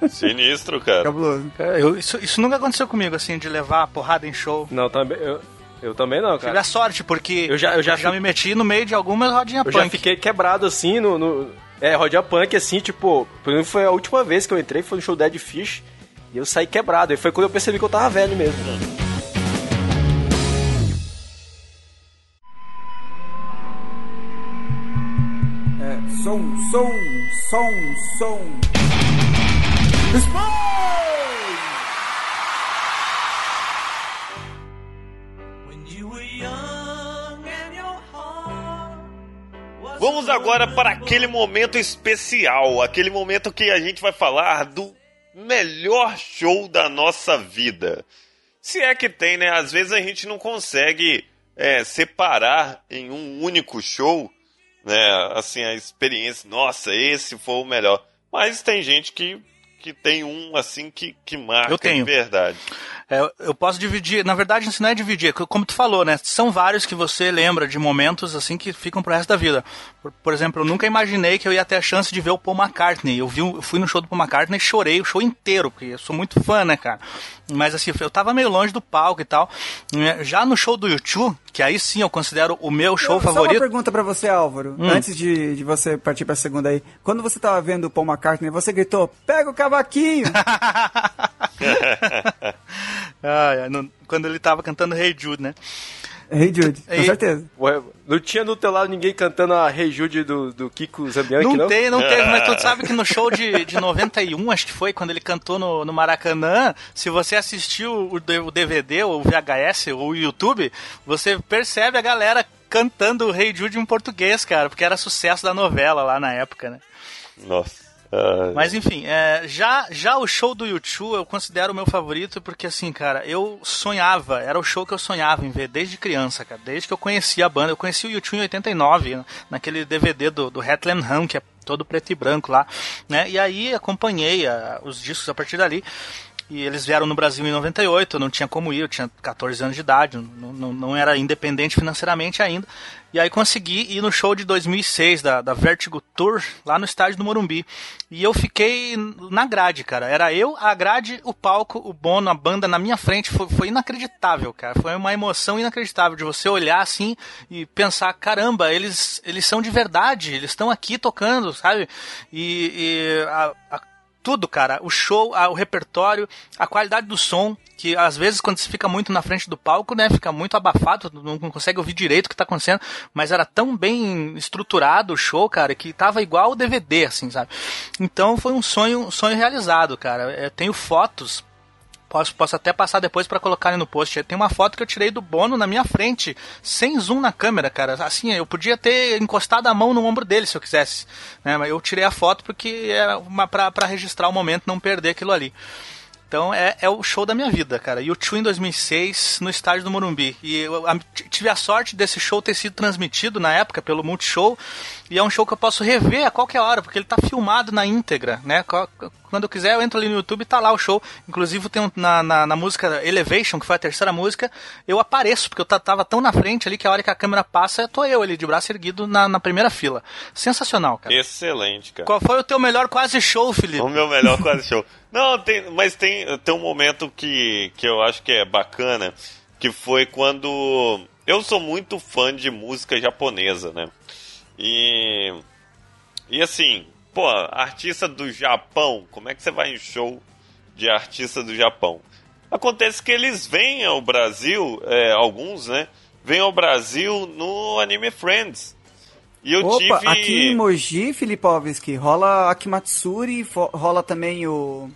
Sinistro, cara. Cabuloso. É, eu, isso, isso nunca aconteceu comigo, assim, de levar porrada em show. Não, também. Eu, eu também não, cara. Tive a sorte, porque eu já, eu já, eu já me meti no meio de algumas rodinhas punk. Eu já fiquei quebrado, assim, no... no... É, rodinha punk, assim, tipo... Por exemplo, foi a última vez que eu entrei, foi no show Dead Fish. E eu saí quebrado. E foi quando eu percebi que eu tava velho mesmo. É, som, som, som, som. Vamos agora para aquele momento especial, aquele momento que a gente vai falar do melhor show da nossa vida. Se é que tem, né? Às vezes a gente não consegue é, separar em um único show, né? Assim, a experiência, nossa, esse foi o melhor. Mas tem gente que, que tem um, assim, que, que marca Eu tenho. de verdade. É, eu posso dividir, na verdade isso não é dividir, como tu falou, né? São vários que você lembra de momentos assim que ficam pro resto da vida. Por, por exemplo, eu nunca imaginei que eu ia ter a chance de ver o Paul McCartney. Eu, vi, eu fui no show do Paul McCartney e chorei o show inteiro, porque eu sou muito fã, né, cara? Mas assim, eu tava meio longe do palco e tal. É, já no show do YouTube, que aí sim eu considero o meu show Eu- favorito. Só uma pergunta pra você, Álvaro, Hum. antes de, de você partir pra segunda aí. Quando você tava vendo o Paul McCartney, você gritou, pega o cavaquinho! Ah, é, no- quando ele tava cantando Hey Jude, né? Hey Jude, com E- certeza. Ué, Não tinha do teu lado ninguém cantando a Rei Jude do, do Kiko Zambianchi, Não, não? tem, não teve, mas tu sabe que no show de, de 91, acho que foi, quando ele cantou no, no Maracanã, se você assistiu o, o DVD, ou o VHS, ou o YouTube, você percebe a galera cantando o Rei Jude em português, cara, porque era sucesso da novela lá na época, né? Nossa. Ah, Mas enfim, é, já, já o show do YouTube eu considero o meu favorito porque assim, cara, eu sonhava, era o show que eu sonhava em ver desde criança, cara, desde que eu conhecia a banda. Eu conheci o YouTube em 89, né, naquele DVD do, do Headland Hum, que é todo preto e branco lá, né? E aí acompanhei a- os discos a partir dali. E eles vieram no Brasil em 98, eu não tinha como ir, eu tinha 14 anos de idade, não, não, não era independente financeiramente ainda. E aí consegui ir no show de 2006 da, da Vertigo Tour, lá no estádio do Morumbi. E eu fiquei na grade, cara. Era eu, a grade, o palco, o Bono, a banda na minha frente. Foi, foi inacreditável, cara. Foi uma emoção inacreditável de você olhar assim e pensar: caramba, eles, eles são de verdade, eles estão aqui tocando, sabe? E, e a- a- tudo, cara. O show, a- o repertório, a qualidade do som, que às vezes quando você fica muito na frente do palco, né, fica muito abafado, não consegue ouvir direito o que tá acontecendo, mas era tão bem estruturado o show, cara, que tava igual o DVD, assim, sabe? Então foi um sonho, um sonho realizado, cara. Eu tenho fotos Posso, posso até passar depois pra colocar ali no post. Tem uma foto que eu tirei do Bono na minha frente, sem zoom na câmera, cara. Assim, eu podia ter encostado a mão no ombro dele se eu quisesse. Né? Mas eu tirei a foto porque era pra registrar o momento, não perder aquilo ali. Então é, é o show da minha vida, cara. YouTube em 2006 no estádio do Morumbi. E eu a- tive a sorte desse show ter sido transmitido na época pelo Multishow. E é um show que eu posso rever a qualquer hora, porque ele tá filmado na íntegra, né? Quando eu quiser, eu entro ali no YouTube e tá lá o show. Inclusive tem um, na, na, na música Elevation, que foi a terceira música, eu apareço, porque eu ta- tava tão na frente ali que a hora que a câmera passa, tô eu ali de braço erguido na, na primeira fila. Sensacional, cara. Excelente, cara. Qual foi o teu melhor quase show, Felipe? O meu melhor quase show. Não, tem, mas tem, tem um momento que, que eu acho que é bacana, que foi quando. Eu sou muito fã de música japonesa, né? E. E assim, pô, artista do Japão, como é que você vai em show de artista do Japão? Acontece que eles vêm ao Brasil, é, alguns, né? Vêm ao Brasil no Anime Friends. E eu Opa, tive. aqui em Mogi, Filipovski, rola Akimatsuri, rola também o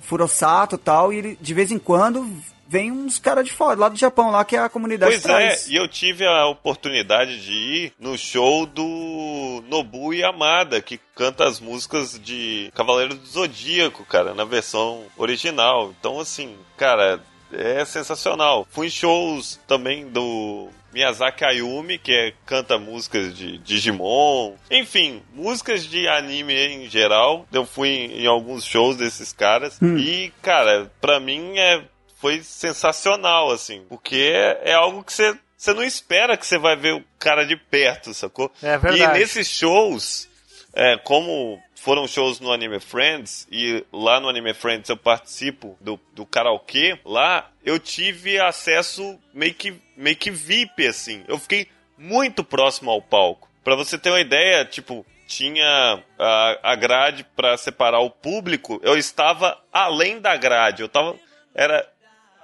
Furosato e tal, e ele- de vez em quando vem uns caras de fora, lá do Japão, lá que é a comunidade Pois traz. é, e eu tive a oportunidade de ir no show do Nobu Yamada, que canta as músicas de Cavaleiro do Zodíaco, cara, na versão original. Então, assim, cara, é sensacional. Fui em shows também do Miyazaki Ayumi, que é, canta músicas de Digimon. Enfim, músicas de anime em geral. Eu fui em, em alguns shows desses caras. E, cara, pra mim é foi sensacional, assim, porque é, é algo que você. Você não espera que você vai ver o cara de perto, sacou? É verdade. E nesses shows, é, como foram shows no Anime Friends, e lá no Anime Friends eu participo do, do karaokê, lá eu tive acesso meio que, meio que VIP, assim. Eu fiquei muito próximo ao palco. Pra você ter uma ideia, tipo, tinha a, a grade para separar o público, eu estava além da grade. Eu tava. Era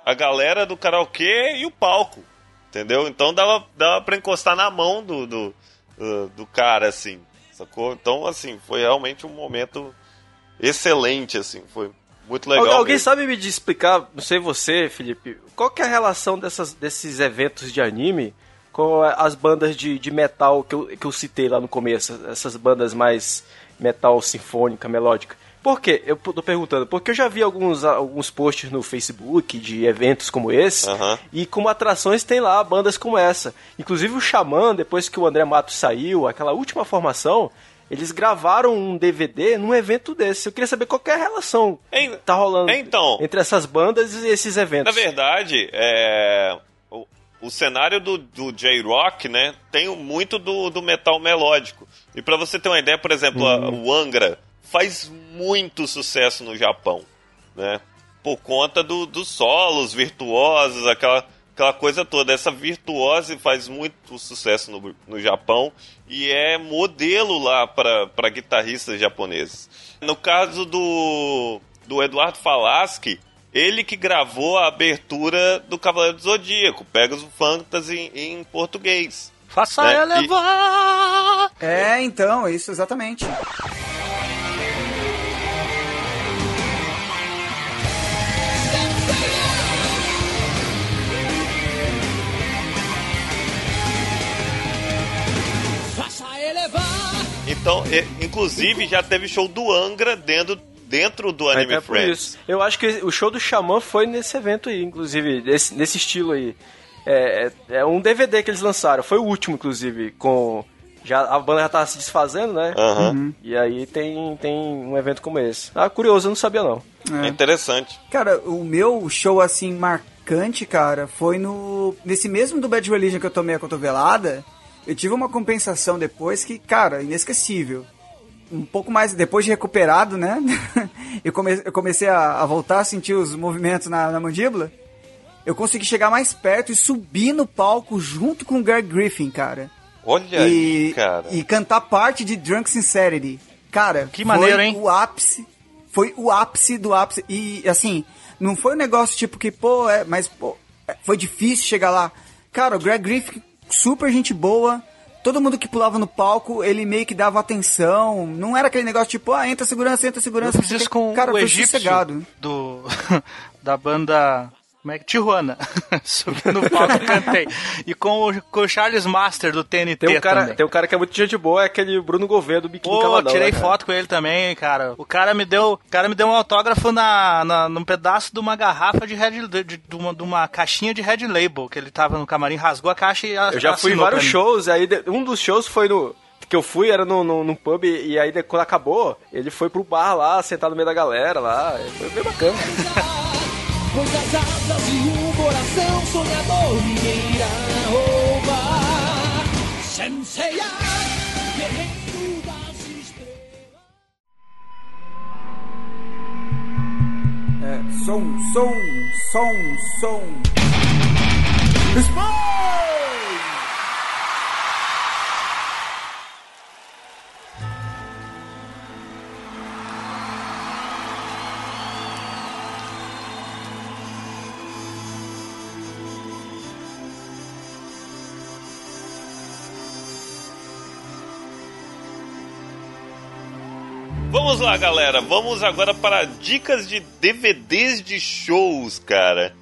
a galera do karaokê e o palco. Entendeu? Então dava, dava pra encostar na mão do, do, do, cara, assim. Sacou? Então, assim, foi realmente um momento excelente, assim. Foi muito legal. Alguém mesmo. sabe me explicar, não sei você, Felipe, qual que é a relação dessas, desses eventos de anime com as bandas de, de metal que eu, que eu citei lá no começo, essas bandas mais metal sinfônica, melódica? Por quê? Eu tô perguntando, porque eu já vi alguns, alguns posts no Facebook de eventos como esse, uhum. e como atrações tem lá bandas como essa. Inclusive o Xamã, depois que o André Matos saiu, aquela última formação, eles gravaram um DVD num evento desse. Eu queria saber qual é a relação que tá rolando então, entre essas bandas e esses eventos. Na verdade, é, o cenário do, do J-Rock, né, tem muito do, do metal melódico. E para você ter uma ideia, por exemplo, a, uhum. o Angra faz muito sucesso no Japão, né? Por conta do, dos solos virtuosos, aquela, aquela coisa toda. Essa virtuose faz muito sucesso no, no Japão e é modelo lá para guitarristas japoneses. No caso do, do Eduardo Falaschi, ele que gravou a abertura do Cavaleiro do Zodíaco, Pegasus Fantasy em, em português. Faça né? elevar! E... É, então, isso exatamente. Então, inclusive, já teve show do Angra dentro dentro do Anime é Friends. Eu acho que o show do Xamã foi nesse evento aí, inclusive, nesse, nesse estilo aí. É, é, é, um DVD que eles lançaram, foi o último, inclusive, com. Já, a banda já tava se desfazendo, né? Uhum. E aí tem, tem um evento como esse. Ah, curioso, eu não sabia não. É. interessante. Cara, o meu show assim marcante, cara, foi no. Nesse mesmo do Bad Religion que eu tomei a cotovelada. Eu tive uma compensação depois que, cara, inesquecível um pouco mais depois de recuperado, né? eu, come, eu comecei a, a, voltar a sentir os movimentos na, na, mandíbula. Eu consegui chegar mais perto e subir no palco junto com o Greg Griffin, cara. Olha e, aí, cara. E cantar parte de Drunk Sincerity. Cara, que maneiro, hein? o ápice. Foi o ápice do ápice. E assim, não foi um negócio tipo que, pô, é, mas pô, é, foi difícil chegar lá. Cara, o Greg Griffin, super gente boa todo mundo que pulava no palco, ele meio que dava atenção. Não era aquele negócio tipo, ah, entra segurança, entra segurança. Eu fiz isso com cara, o egípcio do, da banda como é que Tijuana. Subi no palco cantei. E com o, com o Charles Master do TNT tem um cara, também. Tem um cara que é muito gente boa, é aquele Bruno Gouveia do Biquíni Pô, tirei né, foto com ele também, cara. O cara me deu, o cara me deu um autógrafo na, na num pedaço de uma garrafa de Red de, de, de, uma, de uma caixinha de Red Label, que ele tava no camarim, rasgou a caixa e Eu já fui em vários shows, aí um dos shows foi no que eu fui era num, no, no, pub e aí quando acabou, ele foi pro bar lá, sentado no meio da galera lá. Foi bem bacana. Pois as asas de um coração sonhador ninguém irá roubar. Senseiya, guerreiro das estrelas. É, som, som, som, som. Explode! Vamos lá, galera. Vamos agora para dicas de DVDs de shows, cara.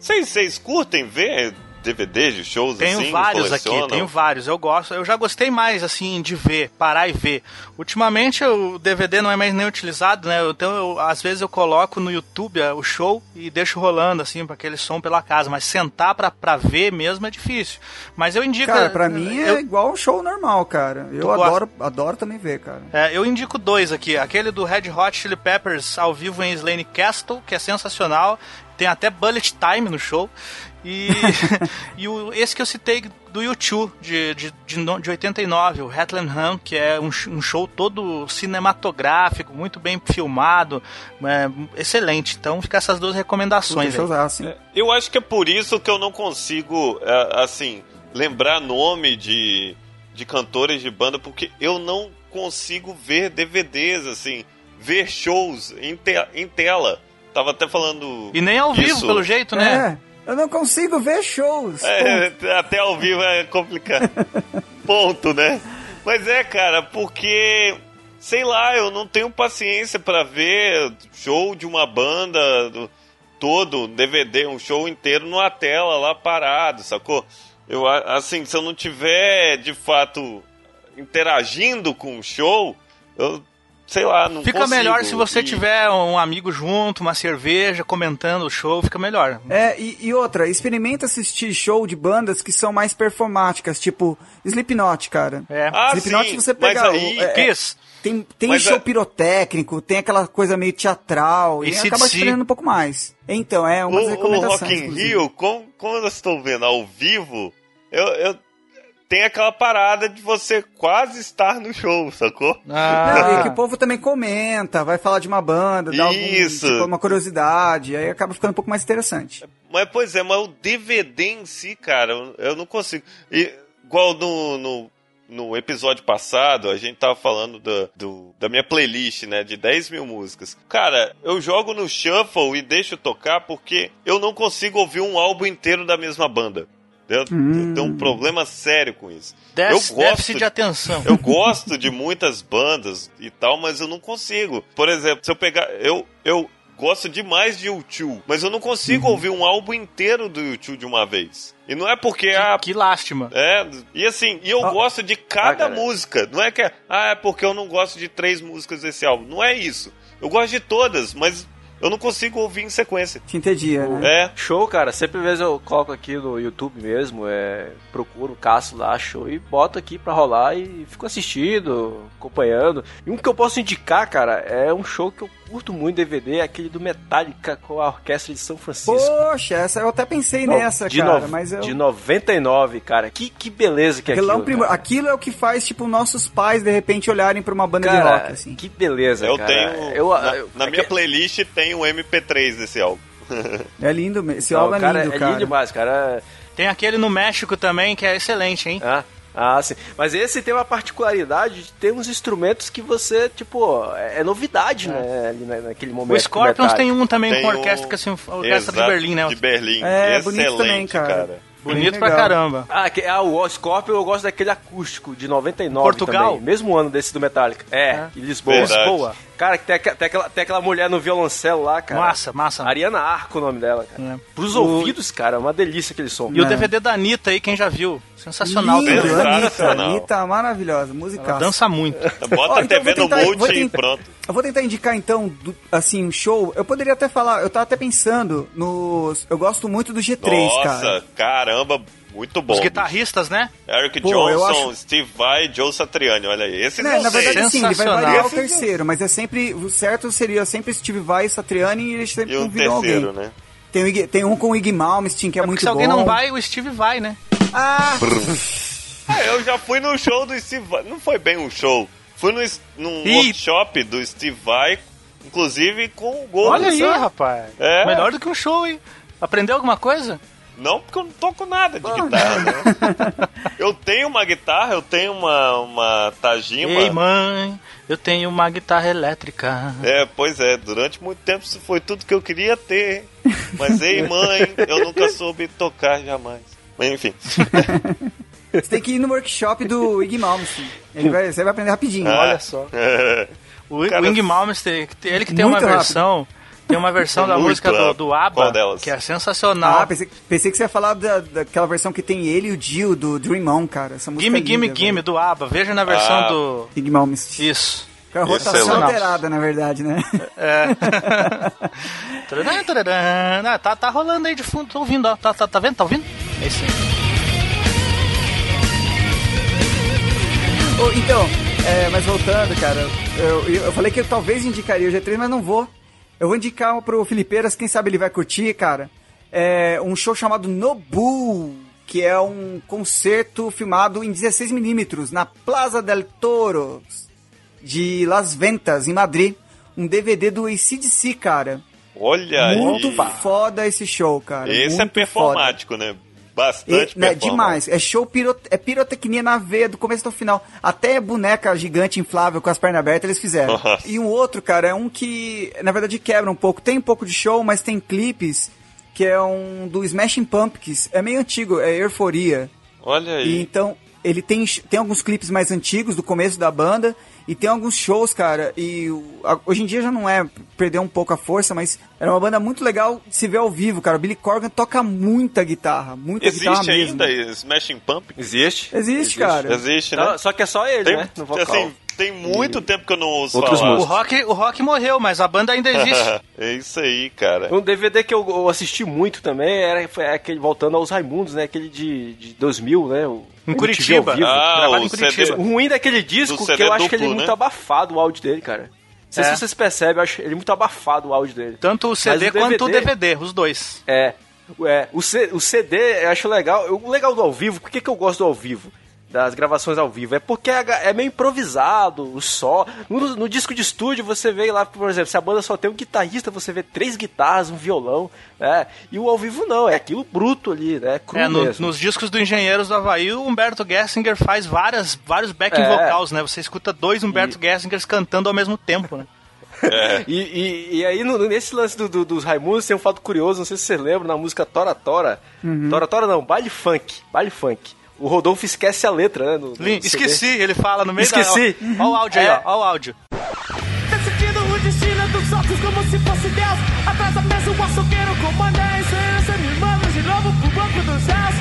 Vocês curtem ver DVDs de shows tenho assim? vários aqui, tenho vários. Eu gosto, eu já gostei mais assim de ver, parar e ver. Ultimamente o DVD não é mais nem utilizado, né? Então eu, às vezes eu coloco no YouTube é, o show e deixo rolando assim para aquele som pela casa, mas sentar pra, pra ver mesmo é difícil. Mas eu indico Cara, para mim é igual um show normal, cara. Eu adoro, adoro também ver, cara. É, eu indico dois aqui, aquele do Red Hot Chili Peppers ao vivo em Slane Castle, que é sensacional. Tem até bullet time no show. E, e o, esse que eu citei do YouTube de, de, de, de 89, o Headland Hunt, que é um, um, show todo cinematográfico, muito bem filmado, é, excelente. Então fica essas duas recomendações. Usar, assim. É, eu acho que é por isso que eu não consigo, é, assim, lembrar nome de, de cantores de banda, porque eu não consigo ver DVDs, assim, ver shows em, te em tela. Tava até falando. E nem ao vivo, pelo jeito, né? É, eu não consigo ver shows. É, até ao vivo é complicado. ponto, né? Mas é, cara, porque sei lá, eu não tenho paciência para ver show de uma banda do, todo, DVD, um show inteiro numa tela lá parado, sacou? Eu assim, se eu não tiver de fato interagindo com o show, eu sei lá, não Fica consigo. melhor se você e... tiver um amigo junto, uma cerveja, comentando o show, fica melhor. É, e, e, outra, experimenta assistir show de bandas que são mais performáticas, tipo Slipknot, cara. É. Ah, Slipknot, sim, você pegar... Mas aí, o, é, Kiss. Tem, tem show é... pirotécnico, tem aquela coisa meio teatral, e, e acaba te um pouco mais. Então, é uma o, recomendações. O Rock in Rio, como, como eu estou vendo ao vivo, eu, eu tem aquela parada de você quase estar no show, sacou? Ah. Não, e que o povo também comenta, vai falar de uma banda, dá Isso. Algum, tipo, uma curiosidade, aí acaba ficando um pouco mais interessante. Mas, pois é, mas o DVD em si, cara, eu não consigo. E, igual no, no, no episódio passado, a gente tava falando do, do, da minha playlist, né, de 10 mil músicas. Cara, eu jogo no Shuffle e deixo tocar porque eu não consigo ouvir um álbum inteiro da mesma banda. Eu, hum. tenho um problema sério com isso. eu gosto de atenção. Eu gosto de muitas bandas e tal, mas eu não consigo. Por exemplo, se eu pegar. Eu, eu gosto demais de YouTube, mas eu não consigo uhum. ouvir um álbum inteiro do YouTube de uma vez. E não é porque que, ah, que lástima. É, e assim, e eu oh. gosto de cada ah, música. Não é que ah, é porque eu não gosto de três músicas desse álbum. Não é isso. Eu gosto de todas, mas eu não consigo ouvir em sequência. Te entendia, né? É. Show, cara. Sempre vezes eu coloco aqui no YouTube mesmo, é, procuro, caço lá, show, e boto aqui pra rolar e fico assistindo, acompanhando. E um que eu posso indicar, cara, é um show que eu curto muito DVD é aquele do Metallica com a Orquestra de São Francisco. Poxa, essa eu até pensei Não, nessa, cara, no... mas eu... De 99, cara. Que, que beleza que é aquilo. É um primo... Aquilo é o que faz, tipo, nossos pais, de repente, olharem pra uma banda cara, de rock, assim. Que beleza, eu cara. Tenho, eu, na, eu, na minha playlist tem o um MP3 desse álbum. é lindo, esse álbum é lindo, cara. É lindo demais, cara. Tem aquele no México também, que é excelente, hein? Ah. Ah, sim. Mas esse tem uma particularidade de ter uns instrumentos que você, tipo, é, é novidade, é. né? Ali naquele momento. O Scorpions tem um também tem com orquestra, que, assim, orquestra de Berlim, né? De Berlim. É, Excelente, bonito também, cara. cara. Bonito pra caramba. Ah, que, ah, o Scorpio eu gosto daquele acústico de 99 Portugal? também. Mesmo ano desse do Metallica. É, é. Lisboa. Verdade. Lisboa. Cara, tem, tem, aquela, tem aquela mulher no violoncelo lá, cara. Massa, massa. Ariana Arco o nome dela, cara. É. Pros o... ouvidos, cara, é uma delícia aquele som. E é. o DVD da Anitta aí, quem já viu? Sensacional. Lindo, Anitta, Anitta, maravilhosa, musical. dança muito. Bota a TV no mute e pronto. Eu vou tentar indicar então, do, assim, um show. Eu poderia até falar, eu tava até pensando nos. Eu gosto muito do G3, Nossa, cara. Nossa, caramba, muito bom. Os guitarristas, né? Eric Pô, Johnson, acho... Steve Vai, Joe Satriani, olha aí. Esse não, na verdade, sim, ele vai variar o terceiro, mas é sempre. O certo seria sempre Steve Vai, Satriani e eles sempre e convidam terceiro, alguém. Né? Tem, tem um com o Iggy Malmsteen, que é, é muito bom. Se alguém não vai, o Steve vai, né? Ah! ah eu já fui no show do Steve Vai. Não foi bem um show. Fui no, num e... workshop do Steve Vai, inclusive com o Gol. Olha aí, rapaz. É. Melhor do que um show, hein? Aprendeu alguma coisa? Não, porque eu não toco nada de guitarra. Né? eu tenho uma guitarra, eu tenho uma, uma Tajima. Ei, mãe, eu tenho uma guitarra elétrica. É, pois é, durante muito tempo isso foi tudo que eu queria ter. Mas, ei, mãe, eu nunca soube tocar jamais. Mas, enfim. Você tem que ir no workshop do Iggy Malmsteen. Ele vai, você vai aprender rapidinho, ah, olha só. o, Cara, o Malmsteen, ele que tem uma versão... Tem uma versão da música do, do ABBA que é sensacional. Ah, pensei, pensei que você ia falar da, daquela versão que tem ele e o Dio do Dream On, cara. Essa música gimme, é Gimme, Gimme, do ABBA. Veja na versão ah. do... Big. Isso. Com a rotação alterada, na verdade, né? É. ah, tá, tá rolando aí de fundo, tô ouvindo, ó. Tá, tá, tá vendo? Tá ouvindo? É isso aí. Oh, então, é, mas voltando, cara, eu, eu falei que eu talvez indicaria o G3, mas não vou. Eu vou indicar pro Filipeiras, quem sabe ele vai curtir, cara. É um show chamado Nobu, que é um concerto filmado em 16mm na Plaza del Toro de Las Ventas, em Madrid. Um DVD do ACDC, cara. Olha Muito aí. foda esse show, cara. Esse é Muito performático, foda. né? Bastante e, né, Demais. É show, piro, é pirotecnia na veia, do começo ao final. Até boneca gigante inflável com as pernas abertas eles fizeram. E um outro, cara, é um que, na verdade, quebra um pouco. Tem um pouco de show, mas tem clipes que é um do Smashing Pumpkins. É meio antigo, é Euforia. Olha aí. E, então, ele tem, tem alguns clipes mais antigos do começo da banda e tem alguns shows, cara. E hoje em dia já não é, perdeu um pouco a força, mas era uma banda muito legal de se ver ao vivo, cara. O Billy Corgan toca muita guitarra, muita Existe guitarra mesmo. Existe ainda Smashing Pump? Existe. Existe, Existe. cara. Existe, né? Só que é só ele, tem, né? No vocal. Assim, tem muito e... tempo que eu não ouço Outros falar. O rock, o rock morreu, mas a banda ainda existe. é isso aí, cara. Um DVD que eu, assisti muito também era foi aquele voltando aos Raimundos, né? Aquele de, de 2000, né? O, em Curitiba. Vivo, ah, o, em Curitiba. o ruim daquele disco que eu acho duplo, que ele é muito né? abafado o áudio dele, cara. Não sei é. se vocês percebem, eu acho ele muito abafado o áudio dele. Tanto o CD o quanto o DVD, os dois. É. É, o, C, o CD eu acho legal. O legal do ao vivo, por que, que eu gosto do ao vivo? Das gravações ao vivo. É porque é, é meio improvisado, o só. No, no, disco de estúdio você vê lá, por exemplo, se a banda só tem um guitarrista, você vê três guitarras, um violão, né? E o ao vivo não, é aquilo bruto ali, né? Cru é, no, nos discos do Engenheiros do Havaí, o Humberto Gessinger faz várias, vários backing é. vocals, né? Você escuta dois Humberto e... Gessingers cantando ao mesmo tempo, né? É. E, e, e, aí, no, nesse lance do, do, dos Raimundos, tem um fato curioso, não sei se você lembra, na música Tora Tora. Uhum. Tora Tora não, baile funk. Baile funk o Rodolfo esquece a letra, né? No, no Esqueci, ele fala no meio Esqueci. da... Olha o áudio é. aí, ó. Olha o áudio. Decidindo o destino dos outros como se fosse Deus. Atrás da mesa o açougueiro comanda a essência. Me manda de novo pro banco dos céus.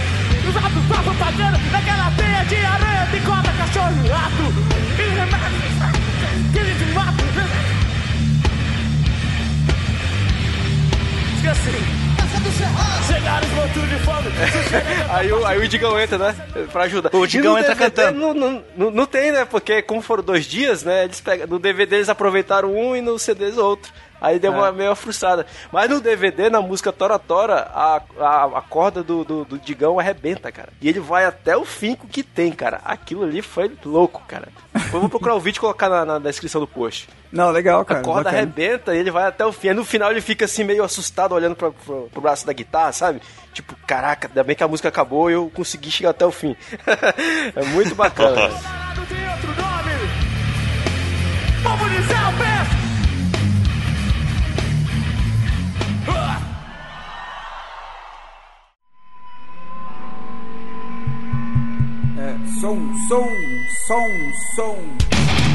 Naquela teia de aranha. Tem corda, cachorro e rato. E remédio. De mato. Esqueci. Chegaram os de fome. aí, o, aí o Digão entra, né? Pra ajudar. O Digão entra DVD, cantando. Não, não, não, tem, né? Porque como foram dois dias, né? Eles pegam, no DVD eles aproveitaram um e no CD outro. Aí deu uma é. meio frustrada. Mas no DVD, na música Tora Tora, a, a, a corda do, do, do, Digão arrebenta, cara. E ele vai até o fim com o que tem, cara. Aquilo ali foi louco, cara. Eu vou procurar o vídeo e colocar na, na, descrição do post. Não, legal, cara. A corda bacana. arrebenta e ele vai até o fim. Aí no final ele fica assim meio assustado olhando pro, pro, pro braço da guitarra, sabe? Tipo, caraca, ainda bem que a música acabou e eu consegui chegar até o fim. é muito bacana. Vamos dizer o som, som, som, som.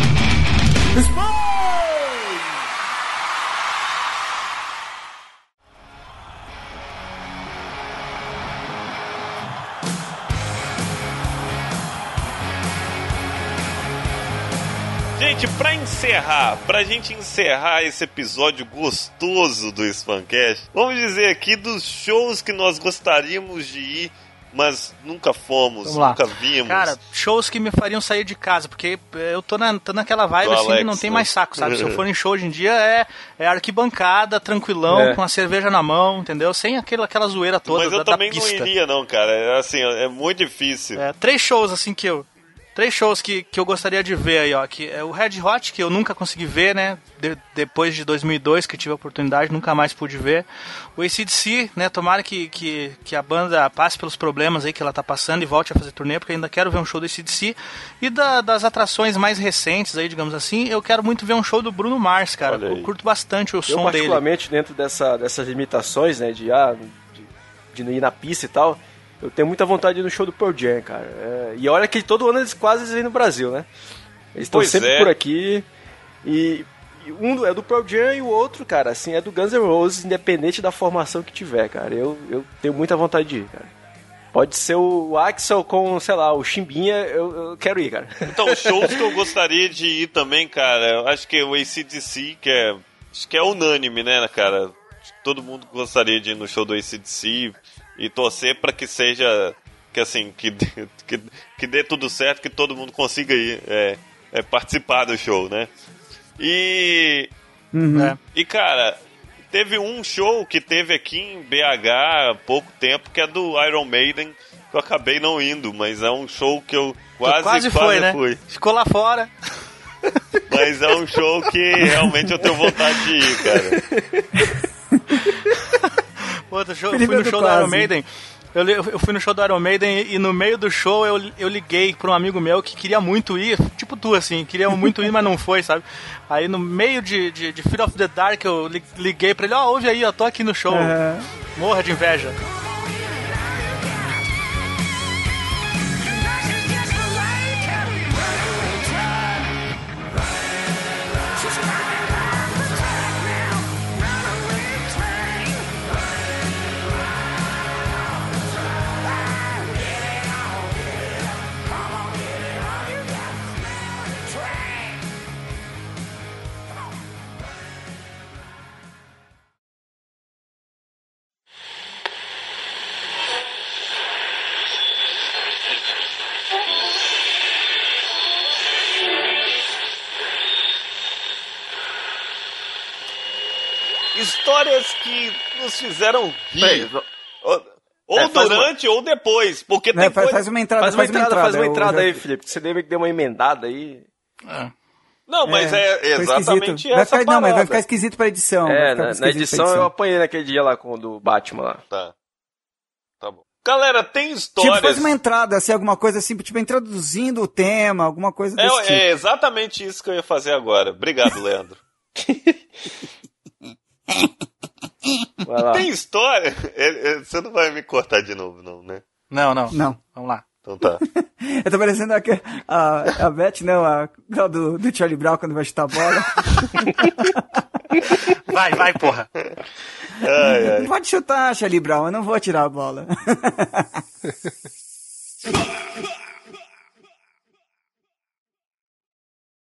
Gente, para encerrar, pra gente encerrar esse episódio gostoso do Spamcast, vamos dizer aqui dos shows que nós gostaríamos de ir mas nunca fomos, nunca vimos. Cara, shows que me fariam sair de casa, porque eu tô, na, tô naquela vibe Do assim Alex, que não tem né? mais saco, sabe? Se eu for em show hoje em dia é, é arquibancada, tranquilão, é. com a cerveja na mão, entendeu? Sem aquela, aquela zoeira toda. Mas eu da, também da não iria, não, cara. É assim, é muito difícil. É, três shows assim que eu Três shows que, que eu gostaria de ver aí, ó. Que é o Red Hot, que eu nunca consegui ver, né? De, depois de 2002, que tive a oportunidade, nunca mais pude ver. O ACDC, né? Tomara que, que, que a banda passe pelos problemas aí que ela tá passando e volte a fazer turnê, porque ainda quero ver um show do ACDC. E da, das atrações mais recentes aí, digamos assim, eu quero muito ver um show do Bruno Mars, cara. Eu curto bastante o eu, som dele. particularmente, dentro dessa, dessas limitações, né? De, ah, de, de ir na pista e tal eu tenho muita vontade de ir no show do Pearl Jam, cara. É, e olha que todo ano eles quase vêm no Brasil, né? Eles estão sempre é. por aqui. E, e, um é do Pearl Jam e o outro, cara, assim, é do Guns N' Roses, independente da formação que tiver, cara. Eu, eu tenho muita vontade de ir, cara. Pode ser o Axel com, sei lá, o Chimbinha, eu, eu quero ir, cara. Então, shows que eu gostaria de ir também, cara, eu acho que o ACDC, que é, acho que é unânime, né, cara? Todo mundo gostaria de ir no show do ACDC e torcer para que seja que assim que, que, que dê tudo certo, que todo mundo consiga ir é, é participar do show, né? E uhum. é, e cara teve um show que teve aqui em BH há pouco tempo que é do Iron Maiden que eu acabei não indo, mas é um show que eu quase quase, quase foi, né? fui. Ficou lá fora. Mas é um show que realmente eu tenho vontade de ir, cara. Outro show, fui no show do Iron Maiden. Eu, eu fui no show do Iron Maiden e, no meio do show eu, eu liguei pra um amigo meu que queria muito ir, tipo tu, assim, queria muito ir, mas não foi, sabe? Aí no meio de, de, de Fear of the Dark eu liguei pra ele, ó, oh, ouve aí, eu tô aqui no show. É. Morra de inveja. Histórias que nos fizeram rir. Ou, ou é, durante uma... ou depois, porque tem faz, coisa... faz uma entrada, faz uma, faz uma entrada, faz uma entrada aí, Felipe. Você deve ter uma emendada aí. É. Não, mas é, é exatamente essa vai ficar, Não, mas vai ficar esquisito pra edição. É, na, na, edição, edição, eu apanhei naquele dia lá com o do Batman lá. Tá. Tá bom. Galera, tem histórias... Tipo, faz uma entrada, assim, alguma coisa assim, tipo, introduzindo o tema, alguma coisa é, desse é, tipo. É exatamente isso que eu ia fazer agora. Obrigado, Leandro. Tem história? Você não vai me cortar de novo, não, né? Não, não. Não. Vamos lá. Então tá. Eu tô parecendo a, a, a Beth, não, a do, do Charlie Brown quando vai chutar a bola. vai, vai, porra. Ai, ai. Pode chutar, Charlie Brown, eu não vou tirar a bola.